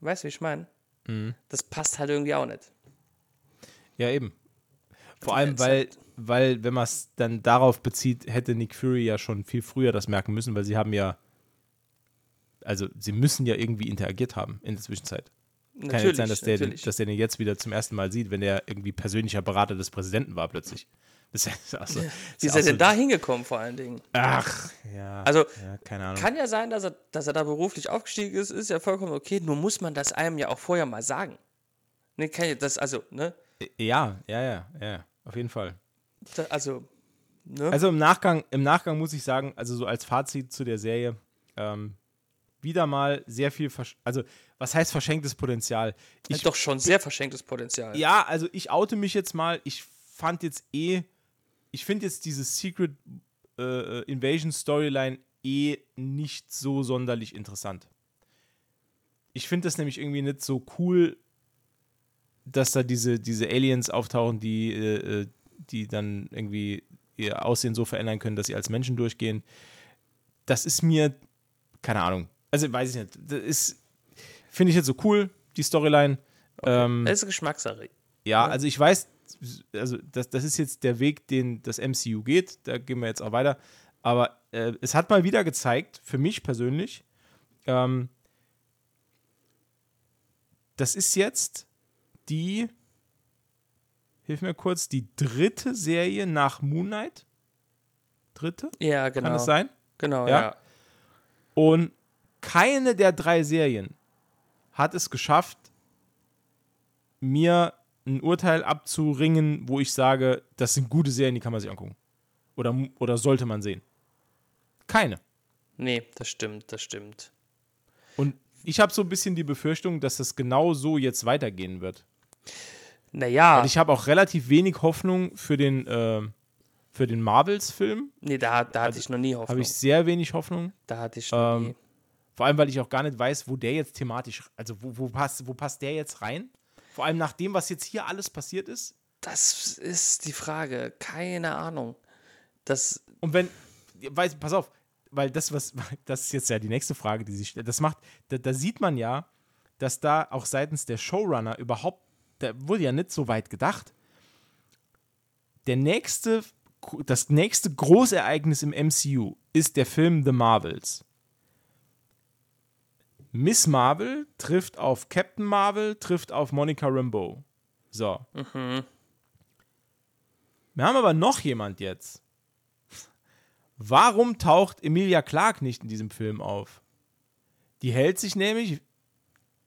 Weißt du, wie ich meine? Mhm. Das passt halt irgendwie auch nicht. Ja, eben. Vor allem, weil, weil, wenn man es dann darauf bezieht, hätte Nick Fury ja schon viel früher das merken müssen, weil sie haben ja, also sie müssen ja irgendwie interagiert haben in der Zwischenzeit. Kann Natürlich, jetzt sein, dass der, den, dass der den jetzt wieder zum ersten Mal sieht, wenn der irgendwie persönlicher Berater des Präsidenten war plötzlich. Das ist ja auch so, Wie ist er auch so, denn da hingekommen, vor allen Dingen? Ach, ja. Also, ja, keine Ahnung. Kann ja sein, dass er, dass er da beruflich aufgestiegen ist, ist ja vollkommen okay, nur muss man das einem ja auch vorher mal sagen. Ne, kann ja das, also, ne? Ja, ja, ja, ja, auf jeden Fall. Da, also, ne? Also im Nachgang, im Nachgang muss ich sagen, also so als Fazit zu der Serie, ähm, wieder mal sehr viel, also was heißt verschenktes Potenzial? Ich, doch schon sehr verschenktes Potenzial. ja, also ich oute mich jetzt mal, ich fand jetzt eh, ich finde jetzt diese Secret äh, Invasion Storyline eh nicht so sonderlich interessant. Ich finde das nämlich irgendwie nicht so cool, dass da diese, diese Aliens auftauchen, die, äh, äh, die dann irgendwie ihr Aussehen so verändern können, dass sie als Menschen durchgehen. Das ist mir, keine Ahnung, also weiß ich nicht, das ist, finde ich jetzt so cool, die Storyline. Ähm, Das ist Geschmackssache. ja, also ich weiß, also das, das ist jetzt der Weg, den das MCU geht, da gehen wir jetzt auch weiter. Aber äh, es hat mal wieder gezeigt, für mich persönlich, ähm, das ist jetzt die, hilf mir kurz, die dritte Serie nach Moon Knight. Dritte? Ja, genau. Kann das sein? Genau, Ja? ja. Und keine der drei Serien hat es geschafft, mir ein Urteil abzuringen, wo ich sage, das sind gute Serien, die kann man sich angucken. Oder, oder sollte man sehen. Keine. Nee, das stimmt, das stimmt. Und ich habe so ein bisschen die Befürchtung, dass das genau so jetzt weitergehen wird. Naja, Und ich habe auch relativ wenig Hoffnung für den, äh, für den Marvels-Film. nee, da, da hatte ich noch nie Habe Hoffnung. ich sehr wenig Hoffnung. da hatte ich noch Ähm, nie. Vor allem, weil ich auch gar nicht weiß, wo der jetzt thematisch, also wo, wo, passt, wo passt der jetzt rein? Vor allem nach dem, was jetzt hier alles passiert ist. Das ist die Frage. Keine Ahnung. Das, Und wenn, weiß, pass auf, weil das, was, das ist jetzt ja die nächste Frage, die sich stellt. Das macht, da, da sieht man ja, dass da auch seitens der Showrunner überhaupt, da wurde ja nicht so weit gedacht. Der nächste, das nächste Großereignis im MCU ist der Film The Marvels. Miss Marvel trifft auf Captain Marvel, trifft auf Monica Rambeau. So. Wir haben aber noch jemand jetzt. Warum taucht Emilia Clarke nicht in diesem Film auf? Die hält sich nämlich,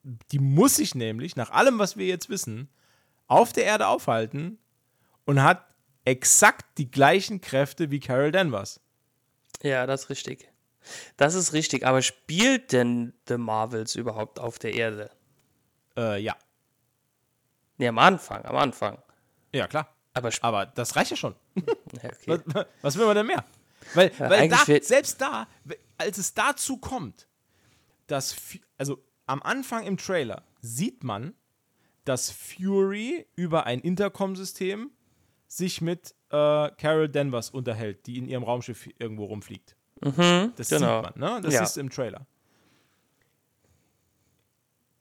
die muss sich nämlich, nach allem, was wir jetzt wissen, auf der Erde aufhalten und hat exakt die gleichen Kräfte wie Carol Danvers. ja, das ist richtig. Das ist richtig. Aber spielt denn The Marvels überhaupt auf der Erde? Äh, ja. Nee, am Anfang, am Anfang. Ja, klar. Aber Aber das reicht ja schon. ja, okay. Was, was will man denn mehr? Weil, Ja, weil da, selbst da, als es dazu kommt, dass, also am Anfang im Trailer sieht man, dass Fury über ein Intercom-System sich mit äh, Carol Danvers unterhält, die in ihrem Raumschiff irgendwo rumfliegt. das genau. sieht man, ne? Das Ja. ist im Trailer.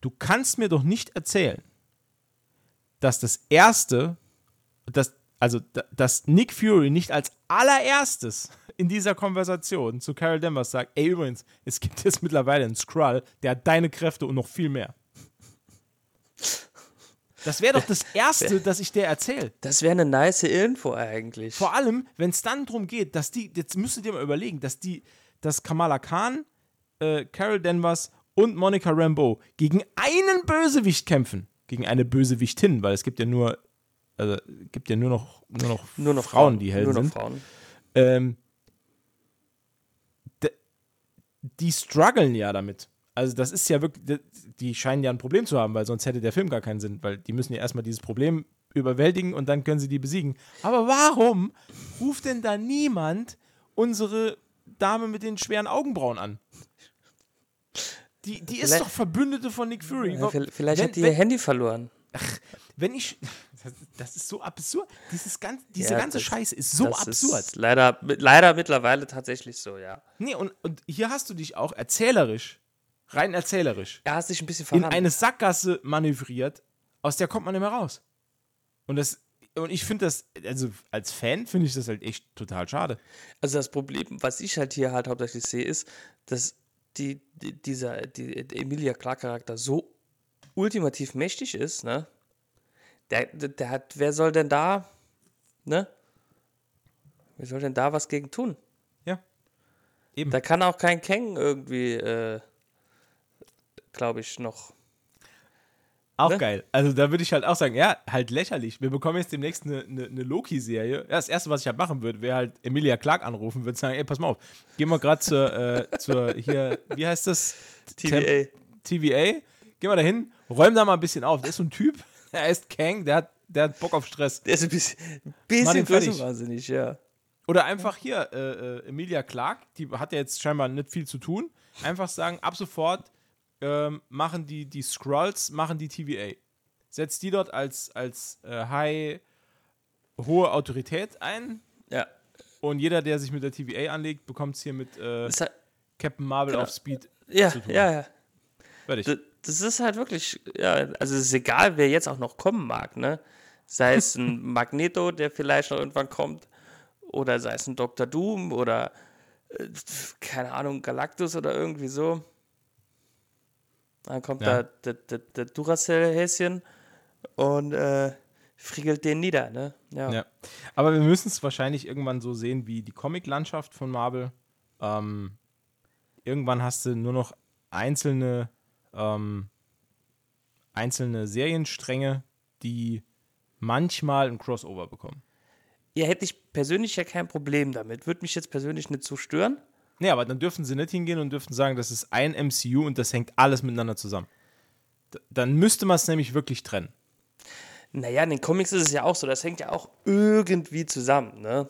Du kannst mir doch nicht erzählen, dass das erste, dass, also, da- dass Nick Fury nicht als allererstes in dieser Konversation zu Carol Danvers sagt, ey, übrigens, es gibt jetzt mittlerweile einen Skrull, der hat deine Kräfte und noch viel mehr. Das wäre doch das Erste, das ich dir erzähle. Das wäre eine nice Info eigentlich. Vor allem, wenn es dann darum geht, dass die, jetzt müsst ihr mal überlegen, dass die, dass Kamala Khan, äh, Carol Danvers und Monica Rambeau gegen einen Bösewicht kämpfen. Gegen eine Bösewichtin, weil es gibt ja nur, also gibt ja nur noch, nur noch, nur noch Frauen, die hell Nur noch sind. Frauen. Ähm, die strugglen ja damit. Also das ist ja wirklich, die scheinen ja ein Problem zu haben, weil sonst hätte der Film gar keinen Sinn, weil die müssen ja erstmal dieses Problem überwältigen und dann können sie die besiegen. Aber warum ruft denn da niemand unsere Dame mit den schweren Augenbrauen an? Die, die ist Vielleicht- doch Verbündete von Nick Fury. Vielleicht wenn, hat die wenn, ihr Handy verloren. wenn ich, das, das ist so absurd. Dieses ganz, diese Ja, ganze das- Scheiße ist so absurd. Ist leider, leider mittlerweile tatsächlich so, ja. Nee, und, und hier hast du dich auch erzählerisch, rein erzählerisch, Er hat sich ein bisschen in eine Sackgasse manövriert, aus der kommt man nicht mehr raus. Und das, und ich finde das, also als Fan finde ich das halt echt total schade. Also das Problem, was ich halt hier halt hauptsächlich sehe, ist, dass die, die, dieser die, Emilia Clarke Charakter so ultimativ mächtig ist, ne? Der, der, hat, wer soll denn da, ne? Wer soll denn da was gegen tun? Ja. Eben. Da kann auch kein Kang irgendwie, äh, glaube ich, noch. Auch ne? geil. Also da würde ich halt auch sagen, ja, halt lächerlich. Wir bekommen jetzt demnächst eine, eine, eine Loki-Serie. Ja, das Erste, was ich halt machen würde, wäre halt Emilia Clark anrufen, würde sagen, ey, pass mal auf, gehen wir gerade zur, äh, zur, hier, wie heißt das? TVA. TVA. Geh mal dahin, räum da mal ein bisschen auf. Der ist so ein Typ, er ist Kang, der hat, der hat Bock auf Stress. Der ist ein bisschen, Mach bisschen größenwahnsinnig, ja. Oder einfach hier, äh, äh, Emilia Clark, die hat ja jetzt scheinbar nicht viel zu tun. Einfach sagen, ab sofort ähm, machen die, die Scrolls, machen die TVA. Setzt die dort als, als äh, high, hohe Autorität ein. Ja. Und jeder, der sich mit der TVA anlegt, bekommt es hier mit äh, hat, Captain Marvel Genau. auf Speed. ja, zu tun. ja, ja. Fertig. Das ist halt wirklich, ja, also es ist egal, wer jetzt auch noch kommen mag, ne? Sei es ein Magneto, der vielleicht noch irgendwann kommt, oder sei es ein Dr. Doom oder äh, keine Ahnung, Galactus oder irgendwie so. Dann kommt Ja. da der Duracell-Häschen und äh, friegelt den nieder, ne? Ja. Ja. Aber wir müssen es wahrscheinlich irgendwann so sehen wie die Comic-Landschaft von Marvel. Ähm, irgendwann hast du nur noch einzelne, ähm, einzelne Serienstränge, die manchmal ein Crossover bekommen. ja, hätte ich persönlich ja kein Problem damit. Würde mich jetzt persönlich nicht so stören. Nee, aber dann dürfen sie nicht hingehen und dürften sagen, das ist ein MCU und das hängt alles miteinander zusammen. D dann müsste man es nämlich wirklich trennen. Naja, in den Comics ist es ja auch so, das hängt ja auch irgendwie zusammen, ne?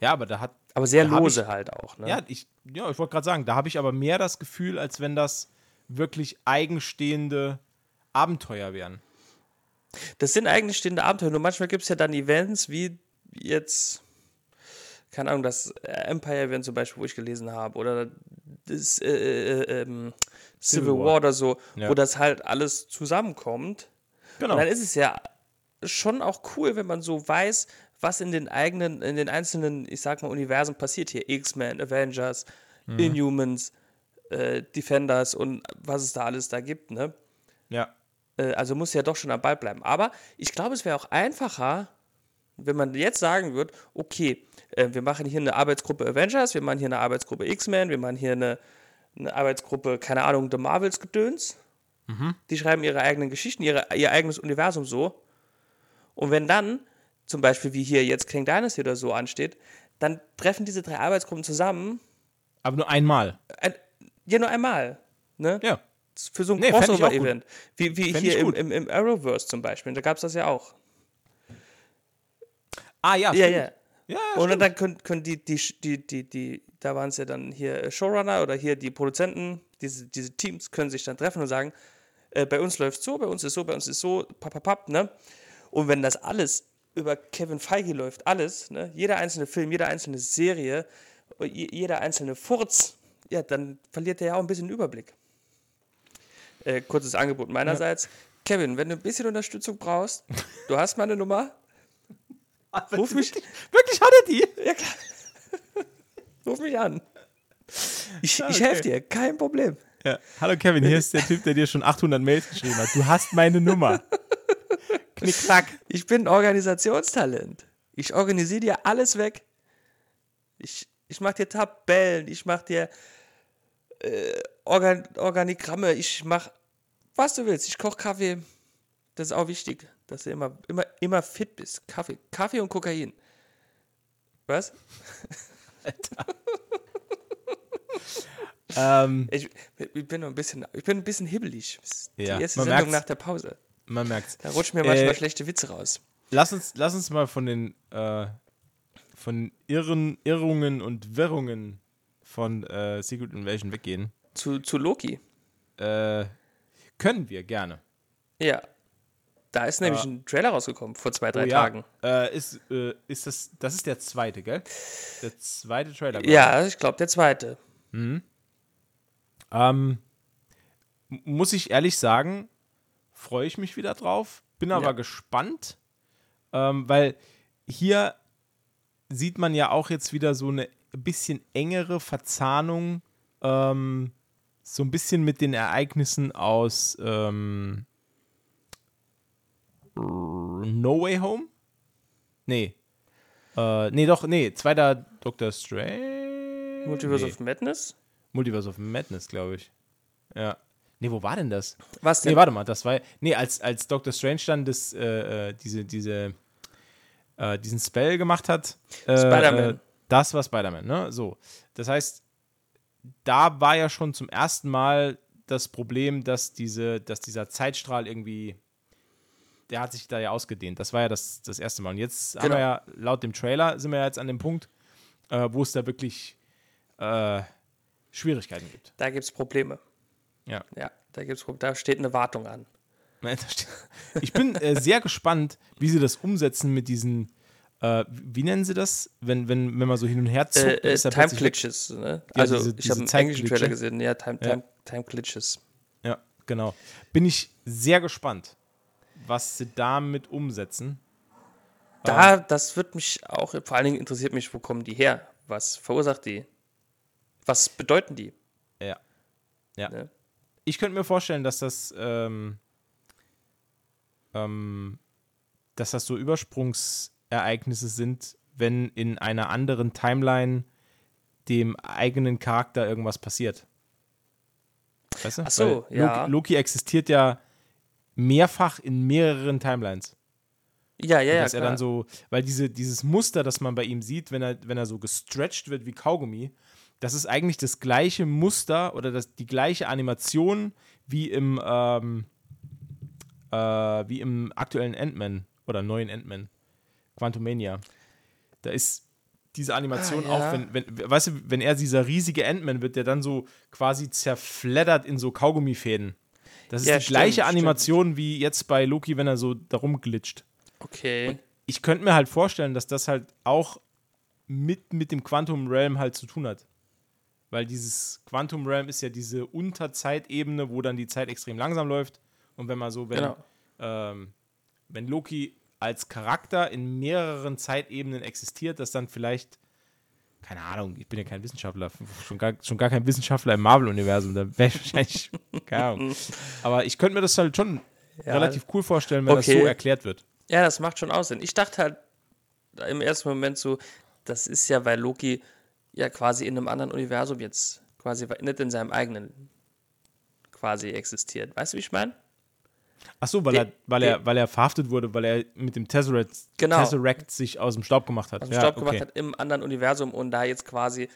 Ja, aber da hat Aber sehr lose ich- halt auch, ne? Ja, ich, ja, ich wollte gerade sagen, da habe ich aber mehr das Gefühl, als wenn das wirklich eigenstehende Abenteuer wären. Das sind eigentlich stehende Abenteuer. Nur manchmal gibt es ja dann Events wie jetzt, keine Ahnung, das Empire-Event zum Beispiel, wo ich gelesen habe, oder das äh, äh, ähm, Civil, Civil War. War. oder so, Ja. wo das halt alles zusammenkommt. Genau. Und dann ist es ja schon auch cool, wenn man so weiß, was in den eigenen, in den einzelnen, ich sag mal, Universen passiert hier. X-Men, Avengers, Mhm. Inhumans, äh, Defenders und was es da alles da gibt, ne? ja. Äh, also muss ja doch schon am Ball bleiben. Aber ich glaube, es wäre auch einfacher, wenn man jetzt sagen würde, okay, äh, wir machen hier eine Arbeitsgruppe Avengers, wir machen hier eine Arbeitsgruppe X-Men, wir machen hier eine, eine Arbeitsgruppe, keine Ahnung, The Marvels Gedöns. Die schreiben ihre eigenen Geschichten, ihre, ihr eigenes Universum so. Und wenn dann, zum Beispiel wie hier jetzt King Dynasty oder so ansteht, dann treffen diese drei Arbeitsgruppen zusammen, Aber nur einmal. ein, ja nur einmal. Ne? Ja. Für so ein Nee, Crossover-Event. Wie, wie Fänd hier im, im, im Arrowverse zum Beispiel. Da gab es das ja auch. Ah, ja. Ja, ja. ja. stimmt. dann können, können die, die, die, die, die, da waren es ja dann hier äh, Showrunner oder hier die Produzenten, diese, diese Teams können sich dann treffen und sagen, äh, bei uns läuft so, bei uns ist so, bei uns ist so, papapap, ne? Und wenn das alles über Kevin Feige läuft, alles, ne? Jeder einzelne Film, jede einzelne Serie, je- jeder einzelne Furz, ja, dann verliert er ja auch ein bisschen den Überblick. Äh, kurzes Angebot meinerseits. Kevin, wenn du ein bisschen Unterstützung brauchst, du hast meine Nummer, ruf mich, Wirklich hat er die? ja, klar. Ruf mich an. Ich, Ah, ich okay. helfe dir, kein Problem. Ja. Hallo Kevin, hier ist der Typ, der dir schon 800 Mails geschrieben hat. Du hast meine Nummer. Knick, knack. Ich bin Organisationstalent. Ich organisiere dir alles weg. Ich, ich mache dir Tabellen, ich mache dir äh, Organ, Organigramme, ich mache, was du willst. Ich koche Kaffee. Das ist auch wichtig, dass du immer, immer, immer fit bist. Kaffee, Kaffee und Kokain. Was? Ähm, Ich, ich bin noch ein bisschen, ich bin ein bisschen hibbelig. Ja, Die erste man Sendung nach der Pause. man merkt's. Da rutschen mir manchmal Äh, schlechte Witze raus. Lass uns, lass uns mal von den äh, von Irren, Irrungen und Wirrungen von äh, Secret Invasion weggehen. Zu, zu Loki. Äh, können wir gerne. Ja. Da ist nämlich ein Trailer rausgekommen vor zwei, drei Oh ja. Tagen. Äh, ist, äh, ist das, das ist der zweite, gell? Der zweite Trailer. Ja, ich glaube, der zweite. Ähm, m- muss ich ehrlich sagen, freue ich mich wieder drauf. Bin aber Ja. gespannt, ähm, weil hier sieht man ja auch jetzt wieder so eine bisschen engere Verzahnung, ähm, so ein bisschen mit den Ereignissen aus ähm, No Way Home? Nee. Äh, nee, doch, nee, zweiter Doctor Strange. Multiverse nee. of Madness? Multiverse of Madness, glaube ich. Ja. Nee, wo war denn das? Was denn? Nee, warte mal, das war. Nee, als, als Doctor Strange dann das, äh, äh, diese, diese, äh, diesen Spell gemacht hat. Äh, Spider-Man. Das war Spider-Man, ne? So. Das heißt, da war ja schon zum ersten Mal das Problem, dass, diese, dass dieser Zeitstrahl irgendwie. Der hat sich da ja ausgedehnt. Das war ja das, das erste Mal. Und jetzt haben Genau. wir ja, laut dem Trailer, sind wir ja jetzt an dem Punkt, äh, wo es da wirklich äh, Schwierigkeiten gibt. Da gibt es Probleme. Ja. Ja, da gibt's Da steht eine Wartung an. Ich bin äh, sehr gespannt, wie sie das umsetzen mit diesen, äh, wie nennen sie das, wenn, wenn, wenn man so hin und her zuckt, Äh, äh, Time. Glitches. Ne? Ja, also, diese- ich habe einen englischen. Trailer gesehen. Ja, Time, Ja. Time, Time Glitches. Ja, genau. Bin ich sehr gespannt, was sie damit umsetzen. Da, das wird mich auch, vor allen Dingen interessiert mich, wo kommen die her? Was verursacht die? Was bedeuten die? Ja. Ja. Ne? Ich könnte mir vorstellen, dass das, ähm, ähm, dass das so Übersprungsereignisse sind, wenn in einer anderen Timeline dem eigenen Charakter irgendwas passiert. Weißt du? Ach so, Weil ja. Loki, Loki existiert ja mehrfach in mehreren Timelines. Ja, ja, ja. dass er klar. dann so, weil diese, dieses Muster, das man bei ihm sieht, wenn er, wenn er so gestretched wird wie Kaugummi, das ist eigentlich das gleiche Muster oder das, die gleiche Animation wie im, ähm, äh, wie im aktuellen Ant-Man oder neuen Ant-Man, Quantumania. Da ist diese Animation Ah, ja. auch, wenn, wenn, weißt du, wenn er dieser riesige Ant-Man wird, der dann so quasi zerfleddert in so Kaugummifäden. Das ist Ja, die stimmt, gleiche stimmt. Animation wie jetzt bei Loki, wenn er so darum glitscht. Okay. Ich könnte mir halt vorstellen, dass das halt auch mit, mit dem Quantum Realm halt zu tun hat. Weil dieses Quantum Realm ist ja diese Unterzeitebene, wo dann die Zeit extrem langsam läuft. Und wenn man so, wenn, Genau. ähm, wenn Loki als Charakter in mehreren Zeitebenen existiert, dass dann vielleicht, keine Ahnung, ich bin ja kein Wissenschaftler, schon gar, schon gar kein Wissenschaftler im Marvel-Universum, da wäre ich wahrscheinlich, keine Ahnung. Aber ich könnte mir das halt schon Ja. relativ cool vorstellen, wenn Okay. das so erklärt wird. Ja, das macht schon Aussinn. Ich dachte halt im ersten Moment so, das ist ja, weil Loki ja quasi in einem anderen Universum jetzt quasi nicht in seinem eigenen quasi existiert. Weißt du, wie ich meine? Ach so, weil, Der- er, weil, er, weil er verhaftet wurde, weil er mit dem Tesseract, Genau. Tesseract sich aus dem Staub gemacht hat. Aus dem ja, Staub okay. gemacht hat im anderen Universum und da jetzt quasi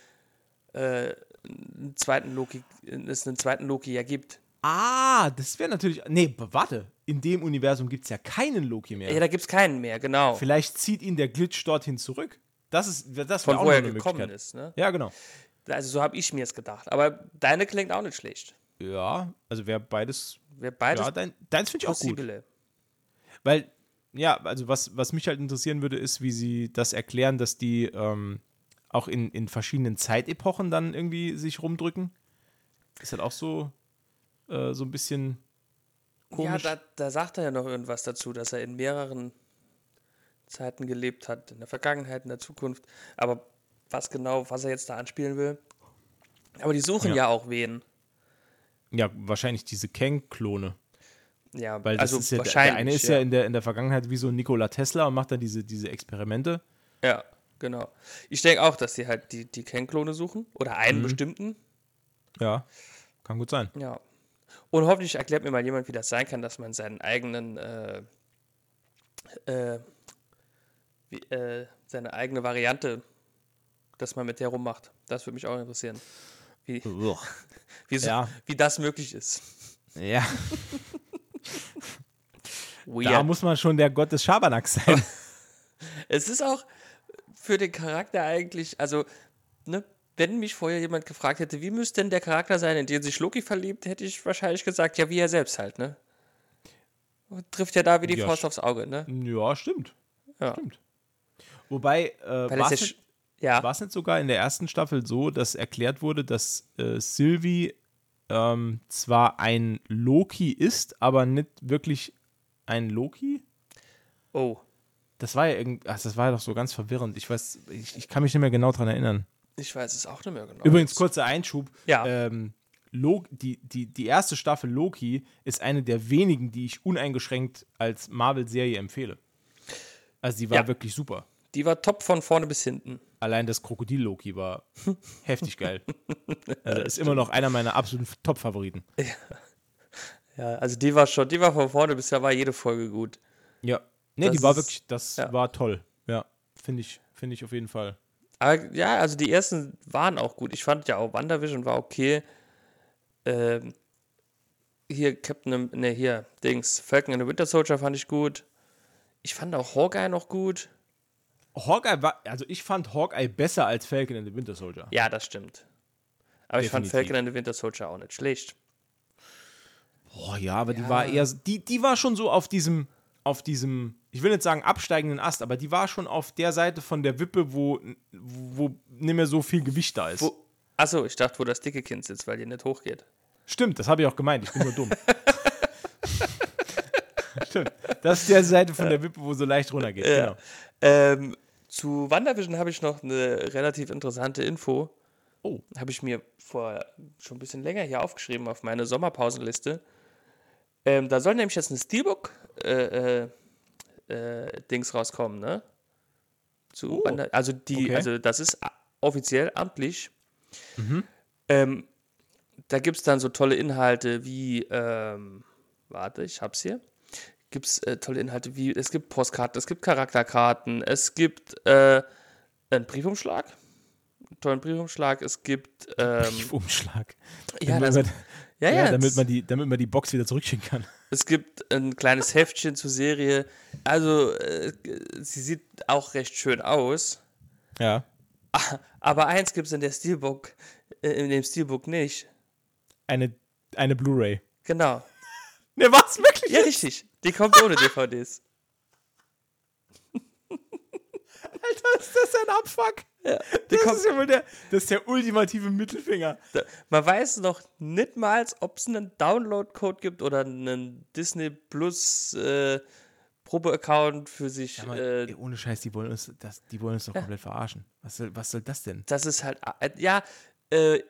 äh, einen zweiten Loki, es einen zweiten Loki ja gibt. Ah, das wäre natürlich. Nee, warte. In dem Universum gibt es ja keinen Loki mehr. Ja, da gibt es keinen mehr, genau. Vielleicht zieht ihn der Glitch dorthin zurück. Das ist das Von wo er gekommen ist. Ne? Ja, genau. Also so habe ich mir es gedacht. Aber deine klingt auch nicht schlecht. Ja, also wäre beides. Wäre beides ja, dein, deins finde ich auch gut. Weil, ja, also was, was mich halt interessieren würde, ist, wie sie das erklären, dass die ähm, auch in, in verschiedenen Zeitepochen dann irgendwie sich rumdrücken. Ist halt auch so, äh, so ein bisschen komisch. Ja, da, da sagt er ja noch irgendwas dazu, dass er in mehreren Zeiten gelebt hat, in der Vergangenheit, in der Zukunft. Aber was genau, was er jetzt da anspielen will. Aber die suchen Ja. ja, auch wen. Ja, wahrscheinlich diese Kang-Klone. Ja, Weil das also ist ja, der- wahrscheinlich. der eine ist ja, in, der, in der Vergangenheit wie so Nikola Tesla und macht dann diese, diese Experimente. ja, genau. Ich denke auch, dass sie halt die, die Ken-Klone suchen. Oder einen Mhm. bestimmten. Ja, kann gut sein. Ja. Und hoffentlich erklärt mir mal jemand, wie das sein kann, dass man seinen eigenen, äh, äh, wie, äh, seine eigene Variante, dass man mit der rummacht. Das würde mich auch interessieren. Wie, wie, so, Ja. wie das möglich ist. Ja, da Weird. muss man schon der Gott des Schabernacks sein. Es ist auch für den Charakter eigentlich, also, ne, wenn mich vorher jemand gefragt hätte, wie müsste denn der Charakter sein, in den sich Loki verliebt, hätte ich wahrscheinlich gesagt, ja, wie er selbst halt, ne? Trifft ja da wie die Ja, Faust aufs Auge, ne? ja, stimmt. Ja. Stimmt. Wobei, äh, Weil es ja, War es nicht sogar in der ersten Staffel so, dass erklärt wurde, dass äh, Sylvie ähm, zwar ein Loki ist, aber nicht wirklich ein Loki? oh, Das war ja irgend, ach, das war ja doch so ganz verwirrend. Ich weiß, ich, ich kann mich nicht mehr genau dran erinnern. ich weiß es auch nicht mehr genau. Übrigens, kurzer Einschub. Ja. Ähm, die, die, die erste Staffel Loki ist eine der wenigen, die ich uneingeschränkt als Marvel-Serie empfehle. Also die war Ja. wirklich super. Die war top von vorne bis hinten. Allein das Krokodil-Loki war heftig geil. Also ist immer noch einer meiner absoluten Top-Favoriten. Ja, also die war schon, die war von vorne bis da war jede Folge gut. Ja. Nee, Das die war wirklich, das ja. war toll. Ja, finde ich, finde ich auf jeden Fall. Aber ja, also die ersten waren auch gut. Ich fand ja auch WandaVision war okay. Ähm, hier Captain, ne, hier, Dings, Falcon and the Winter Soldier fand ich gut. Ich fand auch Hawkeye noch gut. Hawkeye war, also ich fand Hawkeye besser als Falcon and the Winter Soldier. Ja, das stimmt. Aber ich fand Definitiv. Falcon and the Winter Soldier auch nicht schlecht. Boah, ja, aber die Ja. war eher, die, die war schon so auf diesem, auf diesem, ich will nicht sagen absteigenden Ast, aber die war schon auf der Seite von der Wippe, wo, wo nicht mehr so viel Gewicht da ist. Wo, achso, ich dachte, wo das dicke Kind sitzt, weil die nicht hochgeht. Stimmt, das habe ich auch gemeint, ich bin nur dumm. Stimmt, das ist der Seite von der Wippe, wo so leicht runtergeht. Ja. Genau. Ähm, zu WandaVision habe ich noch eine relativ interessante Info. Oh. Habe ich mir vor schon ein bisschen länger hier aufgeschrieben auf meine Sommerpausenliste. Ähm, da soll nämlich jetzt ein Steelbook äh, äh, äh, rauskommen, ne? Zu Oh. Wanda also die, Okay. also das ist offiziell amtlich. Ähm, da gibt es dann so tolle Inhalte wie, ähm, warte, ich hab's hier. Gibt es äh, tolle Inhalte wie, es gibt Postkarten, es gibt Charakterkarten, es gibt äh, einen Briefumschlag, einen tollen Briefumschlag, es gibt, ähm, Briefumschlag. ja, Damit das, man- ja, ja, damit, man die, damit man die Box wieder zurückschicken kann. es gibt ein kleines Heftchen zur Serie. Also, äh, sie sieht auch recht schön aus. Ja. Aber eins gibt es in der Steelbook, äh, in dem Steelbook nicht. Eine, eine Blu-ray. Genau. Ne, was? Wirklich? Ja, richtig. Die kommt ohne DVDs. Alter, ist das ein Abfuck? Ja, Das kommt, ist ja wohl der, das ist der ultimative Mittelfinger. da- man weiß noch nicht mal, ob es einen Download-Code gibt oder einen Disney Plus äh, Probe-Account für sich. Ja, aber, äh, ey, ohne Scheiß, die wollen uns, das, die wollen uns doch komplett verarschen. Was soll, was soll das denn? das ist halt, äh, ja, äh,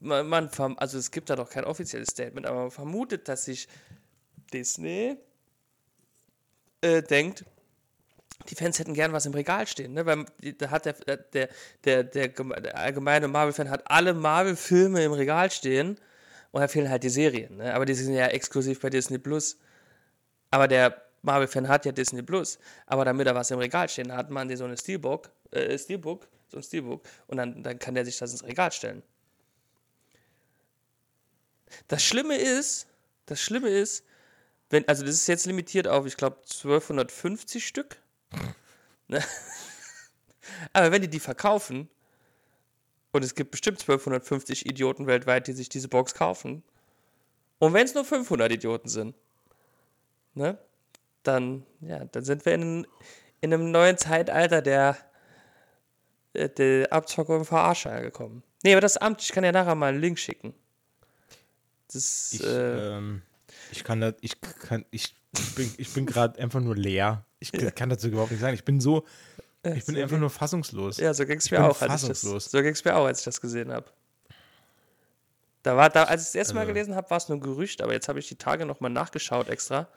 man, man also es gibt da doch kein offizielles Statement, aber man vermutet, dass sich Disney äh, denkt, die Fans hätten gern was im Regal stehen, ne? Weil da hat der, der, der, der, der allgemeine Marvel-Fan hat alle Marvel-Filme im Regal stehen und da fehlen halt die Serien, ne? Aber die sind ja exklusiv bei Disney Plus. Aber der Marvel-Fan hat ja Disney Plus. Aber damit er was im Regal stehen hat, man so eine Steelbook, äh, Steelbook, so ein Steelbook, und dann, dann kann der sich das ins Regal stellen. Das Schlimme ist, das Schlimme ist, wenn, also das ist jetzt limitiert auf, ich glaube, 1250 Stück. Ne? Aber wenn die die verkaufen, und es gibt bestimmt 1250 Idioten weltweit, die sich diese Box kaufen, und wenn es nur 500 Idioten sind, ne, dann, ja, dann sind wir in, in einem neuen Zeitalter der, der, der Abzocker und Verarscher gekommen. Nee, aber das Amt, ich kann ja nachher mal einen Link schicken. Das, Ich, äh, ähm, ich kann das, ich kann, ich bin, ich bin gerade einfach nur leer. Ich kann dazu überhaupt nicht sagen. Ich bin so, ich bin so einfach nur fassungslos. Ja, so ging es mir auch, als ich das, fassungslos. so ging's mir auch, als ich das gesehen habe. Da war, da, als ich das erste Mal Also- gelesen habe, war es nur ein Gerücht, aber jetzt habe ich die Tage nochmal nachgeschaut extra.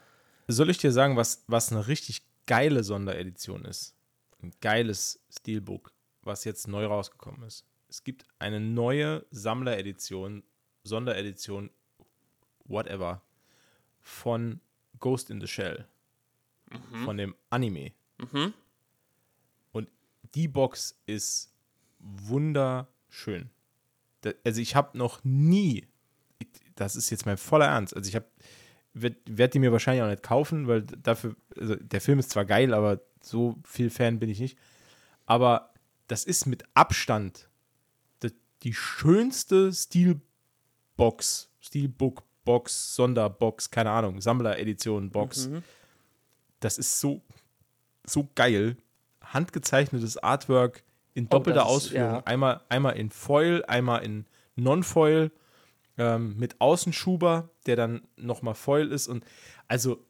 Soll ich dir sagen, was, was eine richtig geile Sonderedition ist? Ein geiles Steelbook, was jetzt neu rausgekommen ist. Es gibt eine neue Sammleredition, Sonderedition, whatever, von Ghost in the Shell. Von dem Anime. Und die Box ist wunderschön. Da, also ich habe noch nie, das ist jetzt mein voller Ernst, also ich habe werde werd die mir wahrscheinlich auch nicht kaufen, weil dafür, also der Film ist zwar geil, aber so viel Fan bin ich nicht. Aber das ist mit Abstand die, die schönste Steelbox, Steelbook-Box, Sonderbox, keine Ahnung, Sammler-Edition-Box. Das ist so, so geil. Handgezeichnetes Artwork in doppelter das ist- Ausführung. ja. Einmal, einmal in Foil, einmal in Non-Foil ähm, mit Außenschuber, der dann nochmal Foil ist und also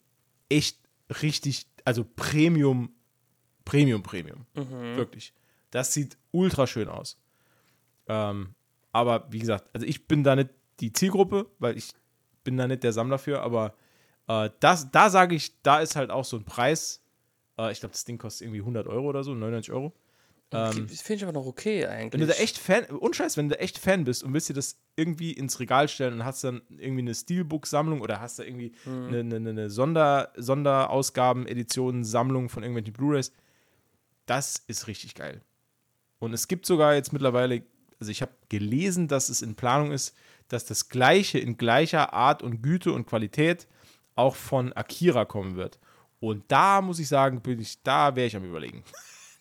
echt richtig, also Premium, Premium, Premium. Wirklich. Das sieht ultra schön aus. Ähm, aber wie gesagt, also ich bin da nicht die Zielgruppe, weil ich bin da nicht der Sammler für, aber äh, das, da sage ich, da ist halt auch so ein Preis. Äh, ich glaube, das Ding kostet irgendwie 100 Euro oder so, 99 Euro. Ähm, Das finde ich aber noch okay eigentlich. wenn du da echt Fan, unscheiß, wenn du echt Fan bist und willst dir das irgendwie ins Regal stellen und hast dann irgendwie eine Steelbook-Sammlung oder hast da irgendwie eine, eine, eine Sonder, Sonderausgaben-Edition, Sammlung von irgendwelchen Blu-Rays, das ist richtig geil. Und es gibt sogar jetzt mittlerweile, also ich habe gelesen, dass es in Planung ist, dass das Gleiche in gleicher Art und Güte und Qualität auch von Akira kommen wird. Und da muss ich sagen, bin ich, da wäre ich am überlegen.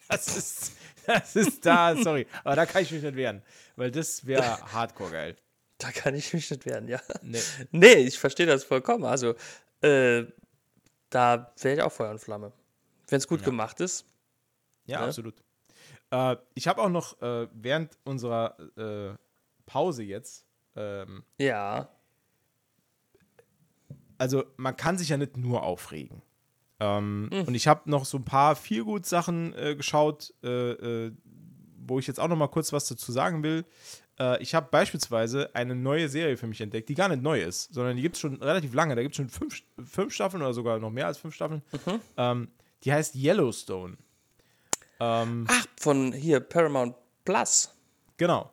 Das ist, das ist da, sorry, aber da kann ich mich nicht wehren, weil das wäre hardcore geil. Da kann ich mich nicht wehren, ja. Nee. Nee, ich verstehe das vollkommen. Also, äh, da wäre ich auch Feuer und Flamme. Wenn es gut gemacht ist. Ja, Ne? absolut. Äh, ich habe auch noch äh, während unserer äh, Pause jetzt, ähm, Ja. also man kann sich ja nicht nur aufregen. Ähm, Und ich habe noch so ein paar Feelgood-Sachen äh, geschaut, äh, äh, wo ich jetzt auch noch mal kurz was dazu sagen will. Äh, ich habe beispielsweise eine neue Serie für mich entdeckt, die gar nicht neu ist, sondern die gibt es schon relativ lange. Da gibt es schon fünf, fünf Staffeln oder sogar noch mehr als fünf Staffeln. Ähm, die heißt Yellowstone. Ähm, Ach, von hier, Paramount Plus. Genau.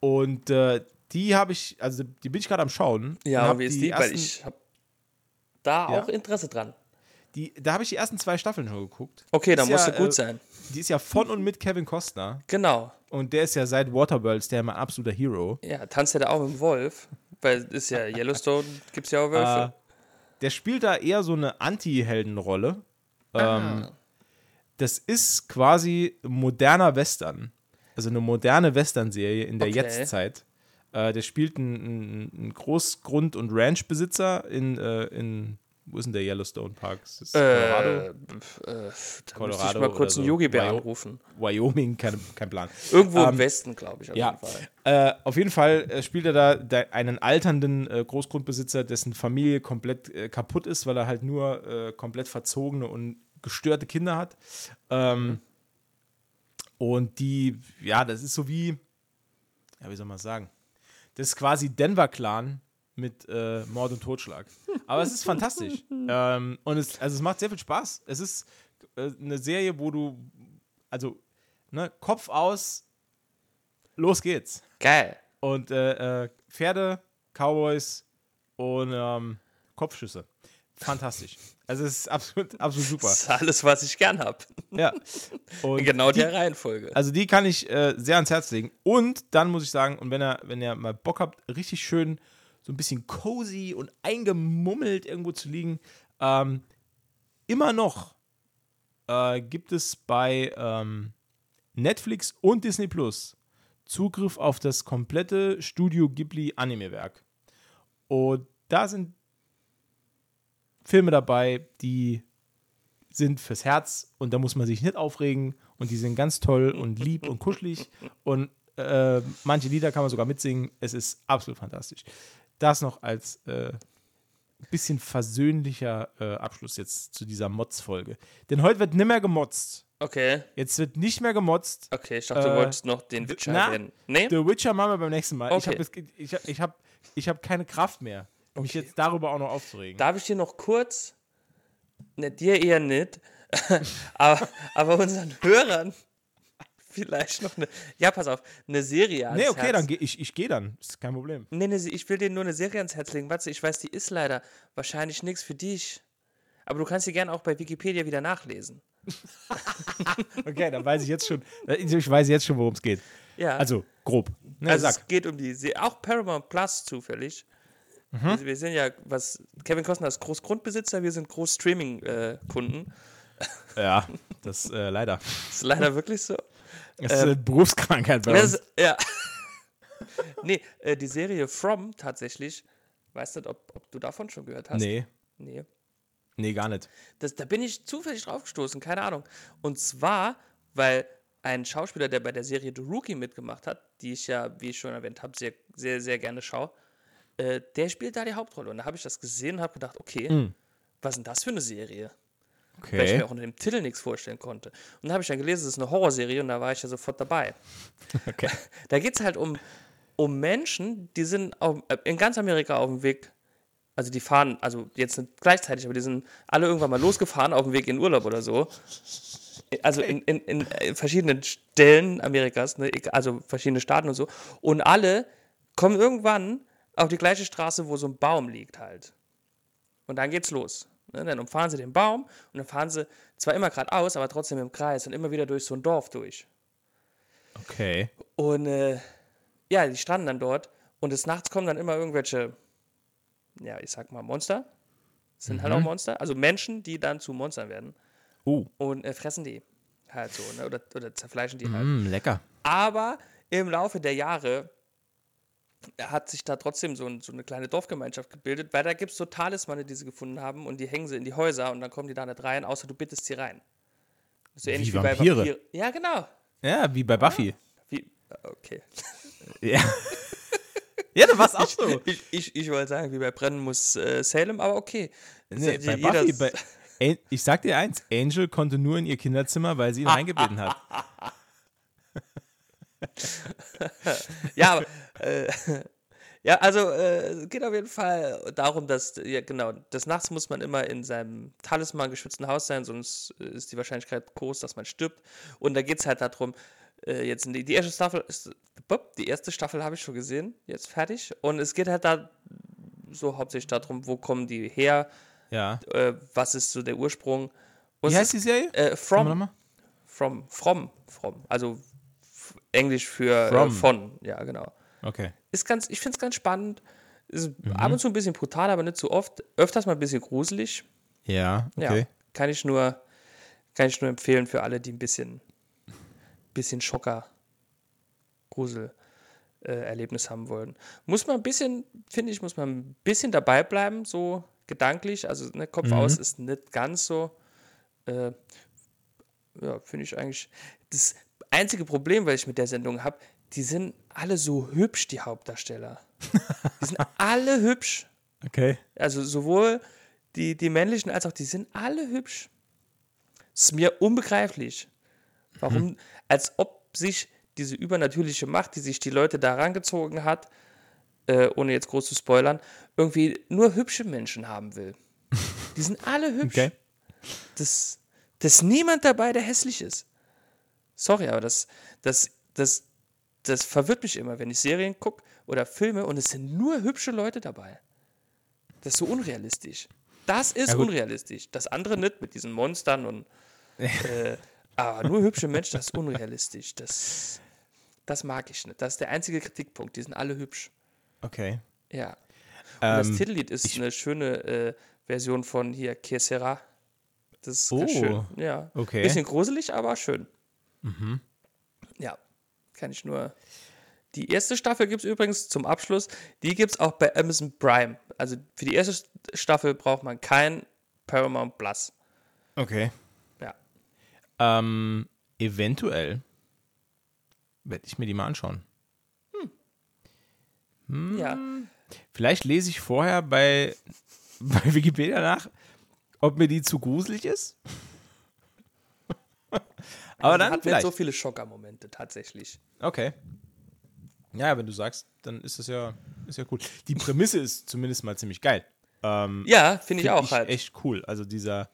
Und äh, die habe ich, also die bin ich gerade am Schauen. Ja, wie ist die? Weil ersten- ich habe da Ja. auch Interesse dran. die, da habe ich die ersten zwei Staffeln schon geguckt. Okay, ist muss ja, gut äh, sein. Die ist ja von und mit Kevin Costner. Genau. Und der ist ja seit Waterworlds der mein absoluter Hero. Ja, tanzt er da auch mit dem Wolf? Weil ist ja Yellowstone, gibt es ja auch Wölfe. der spielt da eher so eine Anti-Heldenrolle. Ähm, das ist quasi moderner Western. also eine moderne Western-Serie in der Okay. Jetztzeit. Äh, der spielt einen, einen Großgrund- und Ranchbesitzer in, äh, in, wo ist denn der Yellowstone Park? Ist das Colorado? Äh, äh, da müsste ich Colorado mal kurz oder einen so. Yogi-Bär Wyo- anrufen. Wyoming, keine, kein Plan. Irgendwo im Ähm, Westen, glaube ich, auf Ja, jeden Fall. äh, auf jeden Fall äh, spielt er da, einen alternden äh, Großgrundbesitzer, dessen Familie komplett äh, kaputt ist, weil er halt nur äh, komplett verzogene und gestörte Kinder hat. Ähm, und die, ja, das ist so wie, ja, wie soll man sagen? Das ist quasi Denver-Clan mit äh, Mord und Totschlag. Aber es ist fantastisch. ähm, und es, also es macht sehr viel Spaß. Es ist äh, eine Serie, wo du, also, ne, Kopf aus, los geht's. Geil. Und äh, äh, Pferde, Cowboys und ähm, Kopfschüsse. Fantastisch. Also es ist absolut, absolut super. Das ist alles, was ich gern habe. Ja. Und In genau die, der Reihenfolge. also die kann ich äh, sehr ans Herz legen. Und dann muss ich sagen, und wenn ihr, wenn ihr mal Bock habt, richtig schön so ein bisschen cozy und eingemummelt irgendwo zu liegen, ähm, immer noch äh, gibt es bei ähm, Netflix und Disney Plus Zugriff auf das komplette Studio Ghibli Anime-Werk. Und da sind Filme dabei, die sind fürs Herz und da muss man sich nicht aufregen und die sind ganz toll und lieb und kuschelig und äh, manche Lieder kann man sogar mitsingen. Es ist absolut fantastisch. Das noch als äh, bisschen versöhnlicher äh, Abschluss jetzt zu dieser Mods-Folge. Denn heute wird nimmer gemotzt. Okay, Jetzt wird nicht mehr gemotzt. okay, ich dachte, du Äh, wolltest noch den Witcher na, erwähnen. Nee? The Witcher machen wir beim nächsten Mal. Ich Okay. habe ich hab, ich hab, ich hab keine Kraft mehr, mich Okay. jetzt darüber auch noch aufzuregen. Darf ich dir noch kurz, ne, dir eher nicht, aber, aber unseren Hörern vielleicht noch eine, ja, pass auf, eine Serie ans nee, okay, Herz. dann gehe ich, ich gehe dann. Ist kein Problem. Nee, nee, ich will dir nur eine Serie ans Herz legen. Warte, ich weiß, die ist leider wahrscheinlich nichts für dich. Aber du kannst sie gerne auch bei Wikipedia wieder nachlesen. Okay, dann weiß ich jetzt schon, ich weiß jetzt schon, worum es geht. Ja. Also, grob. Ne, also sag. es geht um die Serie, auch Paramount Plus zufällig. Mhm. Wir, wir sind ja, was, Kevin Costner ist Großgrundbesitzer, wir sind Groß-Streaming-Kunden. Ja, das äh, leider. ist leider wirklich so. Das ist eine Berufskrankheit bei Das, uns. ja. nee, äh, die Serie From tatsächlich, weißt du, ob, ob du davon schon gehört hast? Nee, Nee. nee, gar nicht. Das, da bin ich zufällig drauf gestoßen, keine Ahnung. Und zwar, weil ein Schauspieler, der bei der Serie The Rookie mitgemacht hat, die ich ja, wie ich schon erwähnt habe, sehr, sehr, sehr gerne schaue, äh, der spielt da die Hauptrolle. Und da habe ich das gesehen und habe gedacht, okay, was ist denn das für eine Serie? Weil ich Okay. mir auch unter dem Titel nichts vorstellen konnte. Und dann habe ich dann gelesen, es ist eine Horrorserie und da war ich ja sofort dabei. okay. Da geht es halt um, um Menschen, die sind auf, äh, in ganz Amerika auf dem Weg, also die fahren, also jetzt nicht gleichzeitig, aber die sind alle irgendwann mal losgefahren auf dem Weg in Urlaub oder so. Also in, in, in äh, verschiedenen Stellen Amerikas, ne, also verschiedene Staaten und so. Und alle kommen irgendwann auf die gleiche Straße, wo so ein Baum liegt halt. Und dann geht's los. Ne? Dann umfahren sie den Baum und dann fahren sie zwar immer geradeaus, aber trotzdem im Kreis und immer wieder durch so ein Dorf durch. Okay. Und äh, ja, die stranden dann dort und des Nachts kommen dann immer irgendwelche, ja, ich sag mal Monster. Das sind halt auch Monster, also Menschen, die dann zu Monstern werden Uh, und äh, fressen die halt so, ne? oder, oder zerfleischen die halt. mm, lecker. Aber im Laufe der Jahre hat sich da trotzdem so, ein, so eine kleine Dorfgemeinschaft gebildet, weil da gibt es so Talismane, die sie gefunden haben und die hängen sie in die Häuser und dann kommen die da nicht rein, außer du bittest sie rein. So ähnlich wie, bei Vampire. Vampir. Ja, genau. Ja, wie bei Buffy. Wie, okay. Ja. ja, du warst auch so. Ich, ich, ich wollte sagen, wie bei Brennen muss äh, Salem, aber okay. Nee, bei Buffy, bei, ich sag dir eins, Angel konnte nur in ihr Kinderzimmer, weil sie ihn reingebeten hat. Ja, aber, äh, ja, also äh, es geht auf jeden Fall darum, dass, ja genau, des Nachts muss man immer in seinem Talisman geschützten Haus sein, sonst äh, ist die Wahrscheinlichkeit groß, dass man stirbt. Und da geht es halt darum, äh, jetzt in die, die erste Staffel, ist, die erste Staffel habe ich schon gesehen, jetzt fertig. Und es geht halt da so hauptsächlich darum, wo kommen die her, Ja. äh, was ist so der Ursprung. Und Wie heißt die ist, Serie? Äh, from, from, from, from, also Englisch für äh, von, ja, genau. Okay. Ist ganz, ich finde es ganz spannend. Ist Mhm. ab und zu ein bisschen brutal, aber nicht so oft. Öfters mal ein bisschen gruselig. Ja, Ja, okay. kann ich nur, kann ich nur empfehlen für alle, die ein bisschen, bisschen Schocker Grusel-Erlebnis haben wollen. Muss man ein bisschen, finde ich, muss man ein bisschen dabei bleiben, so gedanklich. Also ne, Kopf aus ist nicht ganz so. Äh, ja, finde ich eigentlich. Das einzige Problem, was ich mit der Sendung habe, die sind alle so hübsch, die Hauptdarsteller. Die sind alle hübsch. Okay. Also sowohl die, die männlichen als auch die sind alle hübsch. Ist mir unbegreiflich. Warum, als ob sich diese übernatürliche Macht, die sich die Leute da rangezogen hat, äh, ohne jetzt groß zu spoilern, irgendwie nur hübsche Menschen haben will. Die sind alle hübsch. Okay. Das, das ist niemand dabei, der hässlich ist. Sorry, aber das, das, das, das verwirrt mich immer, wenn ich Serien gucke oder Filme und es sind nur hübsche Leute dabei. Das ist so unrealistisch. Das ist Ja, unrealistisch. Das andere nicht mit diesen Monstern und. Äh, aber nur hübsche Menschen, das ist unrealistisch. Das, das mag ich nicht. Das ist der einzige Kritikpunkt. Die sind alle hübsch. Okay. Ja. Und das Ähm, Titellied ist eine schöne äh, Version von hier Kesera. Das ist ganz Oh, schön. Ja. okay. Bisschen gruselig, aber schön. Ja, kann ich nur. Die erste Staffel gibt es übrigens zum Abschluss. Die gibt es auch bei Amazon Prime. Also für die erste Staffel braucht man kein Paramount Plus. Okay. Ja. Ähm, eventuell werde ich mir die mal anschauen. Ja. Vielleicht lese ich vorher bei, bei Wikipedia nach, ob mir die zu gruselig ist. Aber dann hat nicht so viele Schockermomente tatsächlich. Okay. Ja, wenn du sagst, dann ist das ja, ist ja cool. Die Prämisse ist zumindest mal ziemlich geil. Ähm, Ja, finde ich find auch halt. echt cool. Also dieser,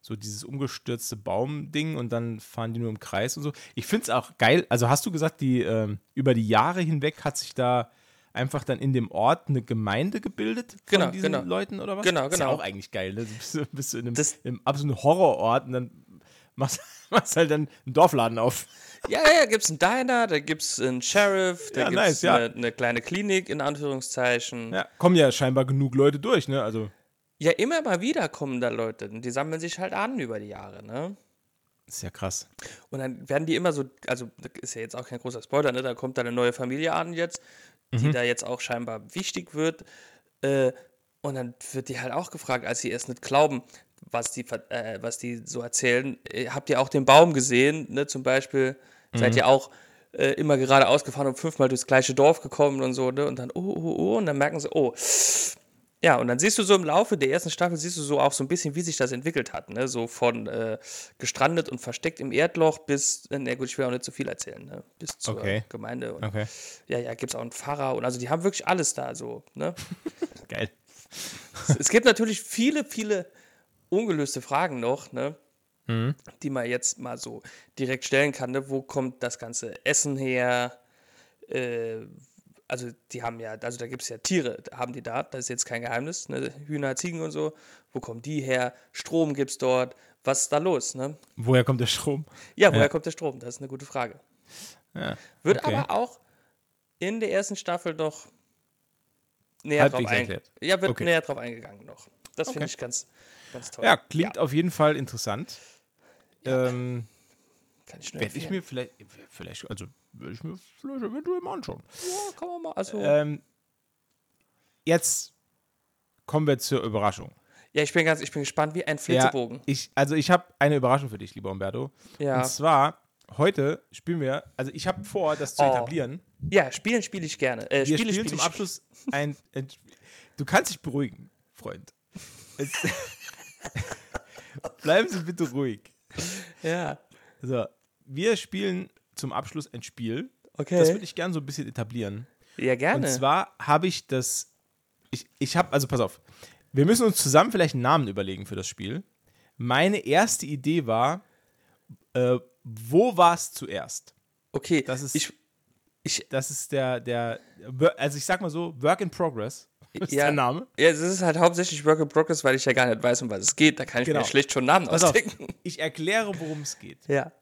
so dieses umgestürzte Baumding und dann fahren die nur im Kreis und so. Ich finde es auch geil. Also hast du gesagt, die ähm, über die Jahre hinweg hat sich da einfach dann in dem Ort eine Gemeinde gebildet von Genau, diesen genau. Leuten oder was? Genau, Ist ja genau. auch eigentlich geil. Ne? Du bist, du bist du in einem, Das- in einem absoluten Horrorort und dann machst, machst halt dann einen Dorfladen auf. Ja, ja, gibt es einen Diner, da gibt es einen Sheriff, da Ja, gibt es nice, ja. eine, eine kleine Klinik, in Anführungszeichen. Ja, kommen ja scheinbar genug Leute durch, ne? Also Ja, immer mal wieder kommen da Leute und die sammeln sich halt an über die Jahre, ne? ist ja krass. Und dann werden die immer so, also das ist ja jetzt auch kein großer Spoiler, ne? Da kommt da eine neue Familie an jetzt, die Mhm. da jetzt auch scheinbar wichtig wird. Äh, und dann wird die halt auch gefragt, als sie erst nicht glauben, was die, äh, was die so erzählen. Äh, habt ihr auch den Baum gesehen, ne? Zum Beispiel, Mhm. seid ihr auch äh, immer geradeaus gefahren und fünfmal durchs gleiche Dorf gekommen und so, ne? Und dann, oh, oh, oh, und dann merken sie, oh, ja, und dann siehst du so im Laufe der ersten Staffel, siehst du so auch so ein bisschen, wie sich das entwickelt hat. Ne? So von äh, gestrandet und versteckt im Erdloch bis, äh, na gut, ich will auch nicht zu viel erzählen, ne? bis zur Okay. Gemeinde. Und, Okay. Ja, ja, gibt es auch einen Pfarrer und also die haben wirklich alles da so. Ne? Geil. es gibt natürlich viele, viele ungelöste Fragen noch, ne? Mhm. die man jetzt mal so direkt stellen kann. Ne? Wo kommt das ganze Essen her? Äh, also die haben ja, also da gibt es ja Tiere, haben die da, das ist jetzt kein Geheimnis, ne? Hühner, Ziegen und so. Wo kommen die her? Strom gibt es dort. Was ist da los? Ne? Woher kommt der Strom? Ja, woher Ja. kommt der Strom? Das ist eine gute Frage. Ja. Wird okay. aber auch in der ersten Staffel noch näher Halbwegs drauf, ein erklärt. ja, wird Okay. näher drauf eingegangen noch. Das finde Okay. ich ganz, ganz toll. Ja, klingt auf jeden Fall interessant. Ähm, Kann ich werde ich mir vielleicht, vielleicht, also werde ich mir vielleicht eventuell mal anschauen. Ja, kann man mal. Also, Ähm, jetzt kommen wir zur Überraschung. ja, ich bin ganz, ich bin gespannt wie ein Ja, Flitzebogen. ich, also ich habe eine Überraschung für dich, lieber Umberto. Ja. Und zwar, heute spielen wir, also ich habe vor, das zu Oh. etablieren. Ja, spielen spiele ich gerne. Äh, Wir spiele, spielen spiele zum Abschluss ein, ein. Du kannst dich beruhigen, Freund. Es, bleiben Sie bitte ruhig. Ja, So, wir spielen zum Abschluss ein Spiel. okay. Das würde ich gerne so ein bisschen etablieren. ja, gerne. Und zwar habe ich das. Ich, ich habe, also pass auf, wir müssen uns zusammen vielleicht einen Namen überlegen für das Spiel. Meine erste Idee war, äh, wo war es zuerst? okay, das ist- ich, ich, Das ist der, der, also ich sag mal so, Work in Progress ist Ja. der Name. ja, es ist halt hauptsächlich Work in Progress, weil ich ja gar nicht weiß, um was es geht. Da kann ich Genau. mir schlecht schon Namen Pass auf, ausdenken. ich erkläre, worum es geht. Ja.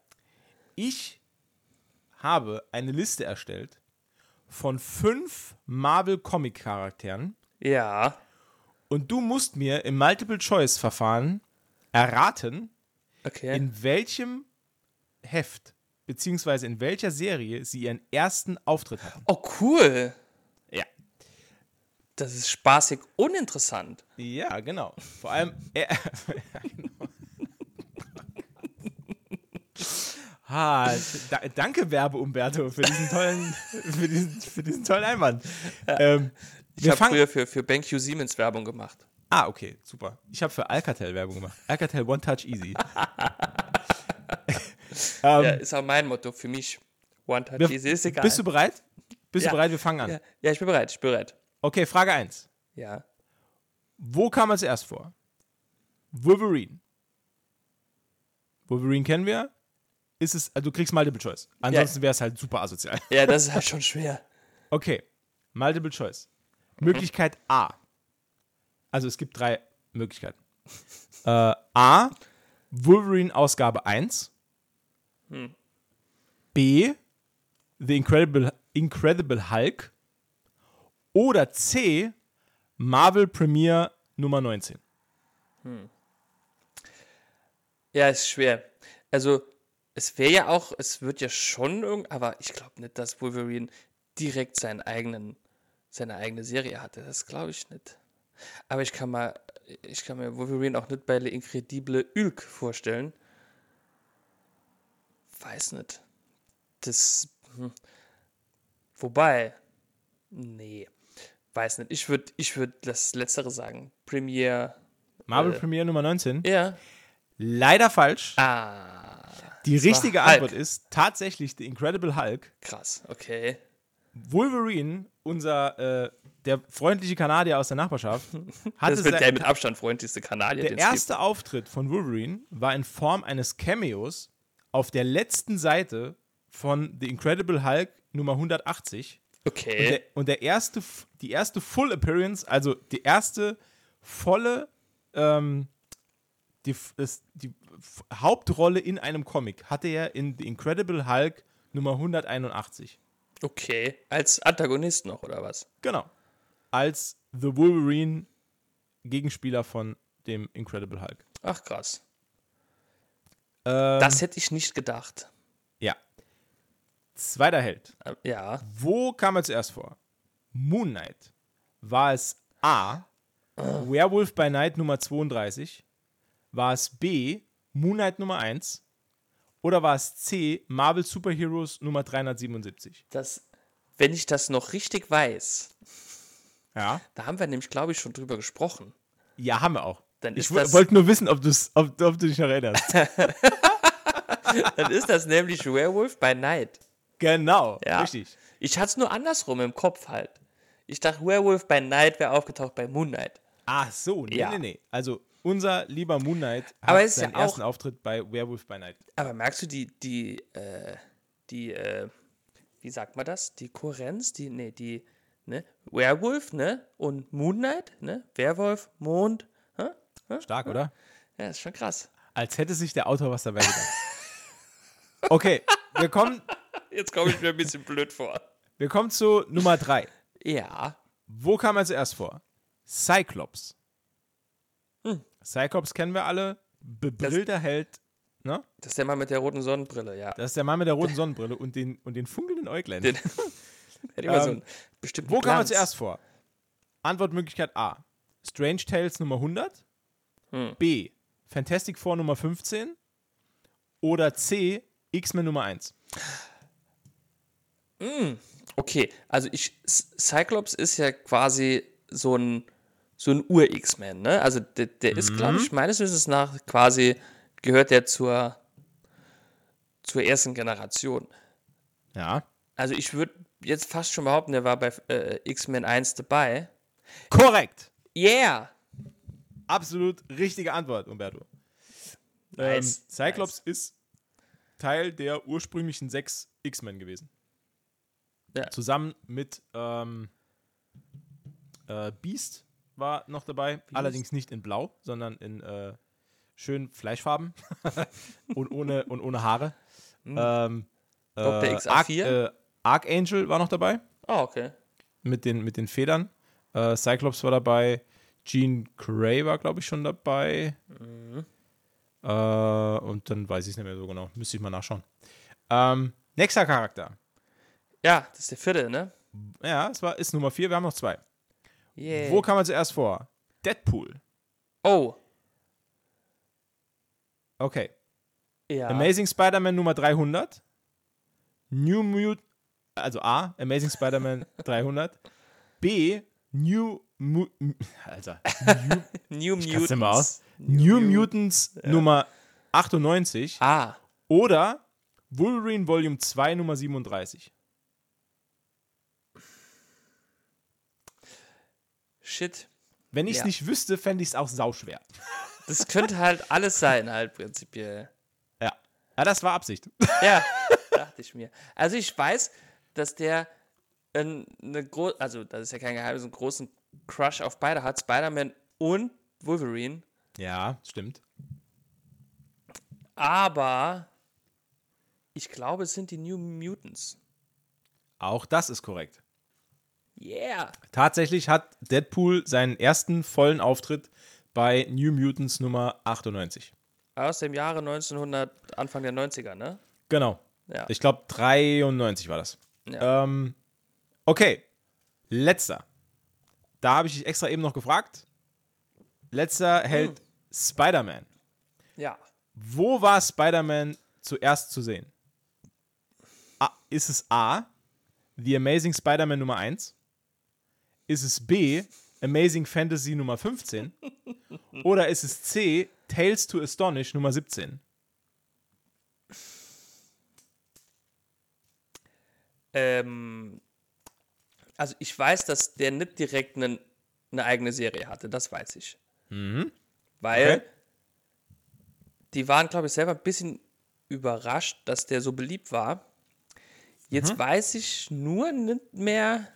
Ich habe eine Liste erstellt von fünf Marvel-Comic-Charakteren Ja. und du musst mir im Multiple-Choice-Verfahren erraten, Okay. in welchem Heft beziehungsweise in welcher Serie sie ihren ersten Auftritt hatten. Oh, cool. Das ist spaßig uninteressant. Ja, genau. Vor allem. Äh, genau. Ha, da, danke, Werbe Umberto, für diesen tollen, für diesen, für diesen tollen Einwand. Ähm, Ich habe früher für, für BenQ Siemens Werbung gemacht. Ah, okay, super. Ich habe für Alcatel Werbung gemacht. Alcatel One Touch Easy. ähm, Ja, ist auch mein Motto für mich. One Touch wir- Easy ist egal. Bist du bereit? Bist Ja. du bereit? Wir fangen an. ja, ja, ich bin bereit, ich bin bereit. Okay, Frage 1. Ja. Wo kam er zuerst vor? Wolverine. Wolverine kennen wir. Ist es, also du kriegst Multiple Choice. Ansonsten wäre es halt super asozial. Ja, das ist halt schon schwer. Okay, Multiple Choice. Möglichkeit A. Also es gibt drei Möglichkeiten. Äh, A. Wolverine Ausgabe 1. B. The Incredible, Incredible Hulk. Oder C. Marvel Premiere Nummer 19. Ja, ist schwer. Also, es wäre ja auch, es wird ja schon irgend, aber ich glaube nicht, dass Wolverine direkt seinen eigenen, seine eigene Serie hatte. Das glaube ich nicht. Aber ich kann mal, ich kann mir Wolverine auch nicht bei Le Incredible Hulk vorstellen. Weiß nicht. Das, hm. wobei, nee, weiß nicht. Ich würde, ich würde das Letztere sagen. Premiere, Marvel Äh. Premiere Nummer 19. ja. Leider falsch. Ah, Die richtige Hulk. Antwort ist tatsächlich The Incredible Hulk. krass, okay. Wolverine, unser äh, der freundliche Kanadier aus der Nachbarschaft, hatte Das wird der mit Abstand freundlichste Kanadier, der es gibt. erste Auftritt von Wolverine war in Form eines Cameos auf der letzten Seite von The Incredible Hulk Nummer 180. Und Okay. der, und der erste, die erste Full Appearance, also die erste volle, ähm, die, das, die Hauptrolle in einem Comic hatte er in The Incredible Hulk Nummer 181. Okay. Als Antagonist noch, oder was? Genau. Als The Wolverine Gegenspieler von dem Incredible Hulk. Ach, krass. Ähm, Das hätte ich nicht gedacht. Zweiter Held. Ähm, Ja. Wo kam er zuerst vor? Moon Knight. War es A. Werewolf by Night Nummer 32? War es B. Moon Knight Nummer 1? Oder war es C. Marvel Superheroes Nummer 377? Das, wenn ich das noch richtig weiß, Ja. da haben wir nämlich, glaube ich, schon drüber gesprochen. Ja, haben wir auch. Dann ich wollte nur wissen, ob, ob, ob du dich noch erinnerst. Dann ist das nämlich Werewolf by Night. Genau. Ja. Richtig. Ich hatte es nur andersrum im Kopf halt. Ich dachte, Werewolf by Night wäre aufgetaucht bei Moon Knight. Ach so, nee, Ja. nee, nee. Also unser lieber Moon Knight hat Aber es ist ja seinen ersten auch- Auftritt bei Werewolf by Night. Aber merkst du die, die, äh, die, äh, wie sagt man das? Die Kohärenz, die, nee, die, ne? Werewolf, ne? Und Moon Knight, ne? Werwolf, Mond. Hä? Stark, oder? Ja, ist schon krass. Als hätte sich der Autor was dabei gedacht. Okay, wir kommen, Jetzt komme ich mir ein bisschen blöd vor. wir kommen zu Nummer 3. Ja. Wo kam er zuerst vor? Cyclops. Hm. Cyclops kennen wir alle. Bebrillter Held. Ne? Das ist der Mann mit der roten Sonnenbrille, ja. Das ist der Mann mit der roten Sonnenbrille und den, und den funkelnden Äuglein. Den- Hätte immer so Ähm, einen bestimmten Wo kam er zuerst vor? Antwortmöglichkeit A. Strange Tales Nummer 100. Hm. B. Fantastic Four Nummer 15. Oder C. X-Men Nummer 1. Okay, also ich, Cyclops ist ja quasi so ein, so ein Ur-X-Men, ne? Also der, der ist, glaube Mhm. ich, meines Wissens nach quasi, gehört der zur, zur ersten Generation. Ja. Also ich würde jetzt fast schon behaupten, der war bei äh, X-Men 1 dabei. Korrekt. Yeah! Absolut richtige Antwort, Umberto. Nice, Ähm, Cyclops ist Teil der ursprünglichen sechs X-Men gewesen. Ja. Zusammen mit ähm, äh, Beast war noch dabei, allerdings nicht in Blau, sondern in äh, schön Fleischfarben und, ohne, und ohne Haare. Ähm, Dr. äh, XA4? äh, Archangel war noch dabei Oh, okay. mit den, mit den Federn. Äh, Cyclops war dabei. Jean Grey war, glaube ich, schon dabei. Äh, und dann weiß ich es nicht mehr so genau. Müsste ich mal nachschauen. Ähm, nächster Charakter. Ja, das ist der vierte, ne? Ja, es war, ist Nummer 4, wir haben noch zwei. Yeah. Wo kam man zuerst vor? Deadpool. oh. Okay. Ja. Amazing Spider-Man Nummer 300. New Mut also A, Amazing Spider-Man 300. B, New Mu Alter, New kann's Mutants. aus. New Mutants Nummer 98 Ah. oder Wolverine Volume 2 Nummer 37. Shit. Wenn ich es Ja. nicht wüsste, fände ich es auch sauschwer. Das könnte halt alles sein, halt prinzipiell. Ja. Ja, das war Absicht. Ja, dachte ich mir. Also ich weiß, dass der ein- eine große, also das ist ja kein Geheimnis, einen großen Crush auf beide hat, Spider-Man und Wolverine. Ja, stimmt. Aber ich glaube, es sind die New Mutants. Auch das ist korrekt. Yeah. Tatsächlich hat Deadpool seinen ersten vollen Auftritt bei New Mutants Nummer 98. Aus dem Jahre 1900, Anfang der 90er, ne? Genau. Ja. Ich glaube 93 war das. Ja. Ähm, okay. Letzter. Da habe ich dich extra eben noch gefragt. Letzter hält Spider-Man. ja. Wo war Spider-Man zuerst zu sehen? A, ist es A, The Amazing Spider-Man Nummer 1? Ist es B, Amazing Fantasy Nummer 15? Oder ist es C, Tales to Astonish Nummer 17? Ähm, also ich weiß, dass der nicht direkt einen, eine eigene Serie hatte, das weiß ich. Weil Okay. die waren, glaube ich, selber ein bisschen überrascht, dass der so beliebt war. Jetzt weiß ich nur nicht mehr,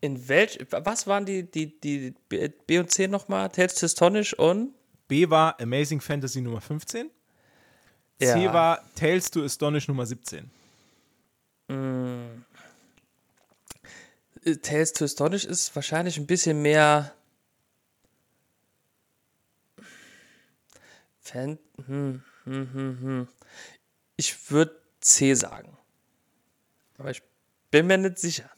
in welch, was waren die, die, die B und C nochmal? Tales to Astonish und? B war Amazing Fantasy Nummer 15. C Ja. war Tales to Astonish Nummer 17. Äh, Tales to Astonish ist wahrscheinlich ein bisschen mehr Fan. Hm, hm, hm, hm. Ich würde C sagen. Aber ich bin mir nicht sicher.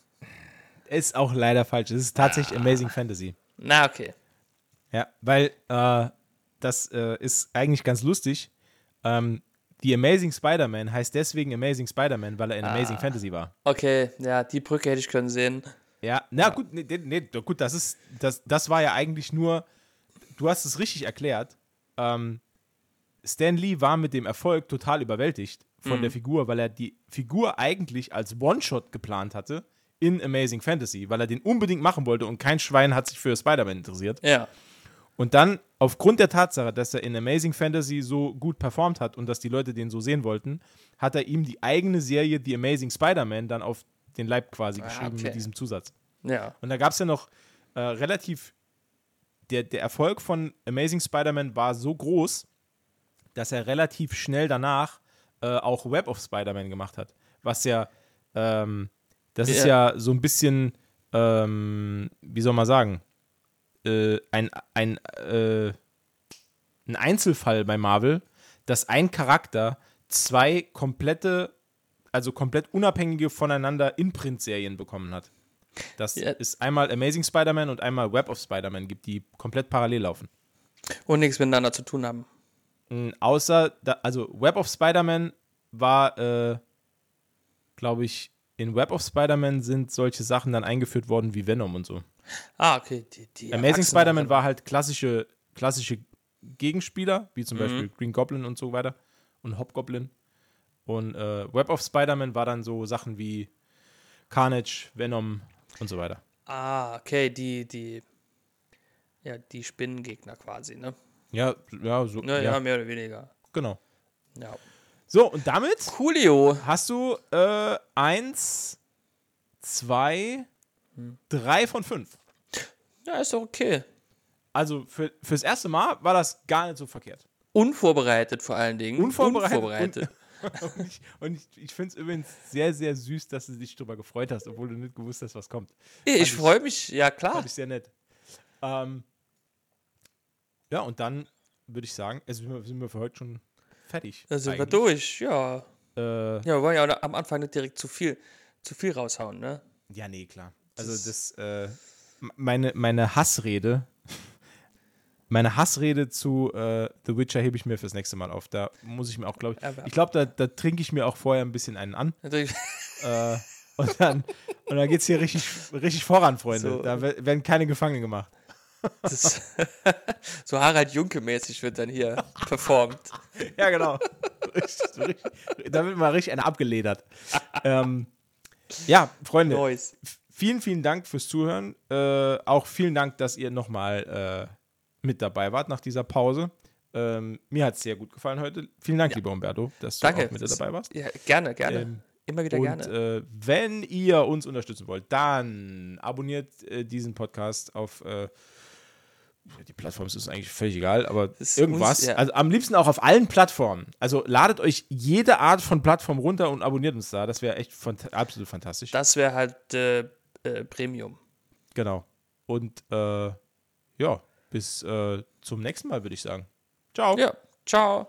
Ist auch leider falsch. Es ist tatsächlich Amazing Fantasy. Na, okay. Ja, weil äh, das äh, ist eigentlich ganz lustig. Ähm, The Amazing Spider-Man heißt deswegen Amazing Spider-Man, weil er in Amazing Fantasy war. Okay, ja, die Brücke hätte ich können sehen. Ja, na gut, nee, nee, gut, das ist, das, das war ja eigentlich nur, du hast es richtig erklärt. Ähm, Stan Lee war mit dem Erfolg total überwältigt von der Figur, weil er die Figur eigentlich als One-Shot geplant hatte in Amazing Fantasy, weil er den unbedingt machen wollte und kein Schwein hat sich für Spider-Man interessiert. Ja. Und dann, aufgrund der Tatsache, dass er in Amazing Fantasy so gut performt hat und dass die Leute den so sehen wollten, hat er ihm die eigene Serie The Amazing Spider-Man dann auf den Leib quasi geschrieben okay. mit diesem Zusatz. Ja. Und da gab es ja noch äh, relativ, der, der Erfolg von Amazing Spider-Man war so groß, dass er relativ schnell danach äh, auch Web of Spider-Man gemacht hat. Was ja, ähm, das ist ja so ein bisschen, ähm, wie soll man sagen, äh, ein, ein, äh, ein Einzelfall bei Marvel, dass ein Charakter zwei komplette, also komplett unabhängige voneinander Imprint-Serien bekommen hat. Das Ja. ist einmal Amazing Spider-Man und einmal Web of Spider-Man gibt, die komplett parallel laufen. Und nichts miteinander zu tun haben. Mm, Außer, da, also Web of Spider-Man war, äh, glaube ich, in Web of Spider-Man sind solche Sachen dann eingeführt worden wie Venom und so. Ah, okay. Die, die Amazing Spider-Man war halt klassische, klassische Gegenspieler, wie zum Beispiel Green Goblin und so weiter und Hobgoblin. Und äh, Web of Spider-Man war dann so Sachen wie Carnage, Venom und so weiter. Ah, okay, die, die, ja, die Spinnengegner quasi, ne? Ja, ja, so. Ja, ja, ja, mehr oder weniger. genau. Ja. So, und damit Coolio. hast du äh, eins, zwei, drei von fünf. Ja, ist doch okay. Also für, fürs erste Mal war das gar nicht so verkehrt. Unvorbereitet vor allen Dingen. Unvorbereitet. Unvorbereitet. und ich, und ich, ich finde es übrigens sehr, sehr süß, dass du dich darüber gefreut hast, obwohl du nicht gewusst hast, was kommt. ich ich- freue mich, ja klar. Fand ich sehr nett. Ähm, ja, und dann würde ich sagen, also sind wir für heute schon fertig. Da sind wir durch, ja. Äh, Ja, wir wollen ja auch am Anfang nicht direkt zu viel, zu viel raushauen, ne? Ja, nee, klar. Also das, äh, meine, meine Hassrede, meine Hassrede zu äh, The Witcher hebe ich mir fürs nächste Mal auf. Da muss ich mir auch, glaube ich, ich glaube, da, da trinke ich mir auch vorher ein bisschen einen an. Äh, und dann, und dann geht es hier richtig, richtig voran, Freunde. So. Da we- werden keine Gefangene gemacht. Das, so Harald Junke-mäßig wird dann hier performt. Ja, genau. da wird mal richtig einer abgeledert. ähm, ja, Freunde, Neues. vielen, vielen Dank fürs Zuhören. Äh, auch vielen Dank, dass ihr nochmal äh, mit dabei wart nach dieser Pause. Ähm, mir hat es sehr gut gefallen heute. Vielen Dank, lieber Umberto, dass du Danke. auch mit dabei warst. Ja, gerne, gerne. Ähm, Immer wieder Und gerne. äh, wenn ihr uns unterstützen wollt, dann abonniert äh, diesen Podcast auf äh, die Plattform ist uns eigentlich völlig egal, aber ist irgendwas. uns- ja. Also am liebsten auch auf allen Plattformen. Also ladet euch jede Art von Plattform runter und abonniert uns da. Das wäre echt fant absolut fantastisch. Das wäre halt äh, äh, Premium. Genau. Und äh, ja, bis äh, zum nächsten Mal, würde ich sagen. Ciao. Ja, ciao.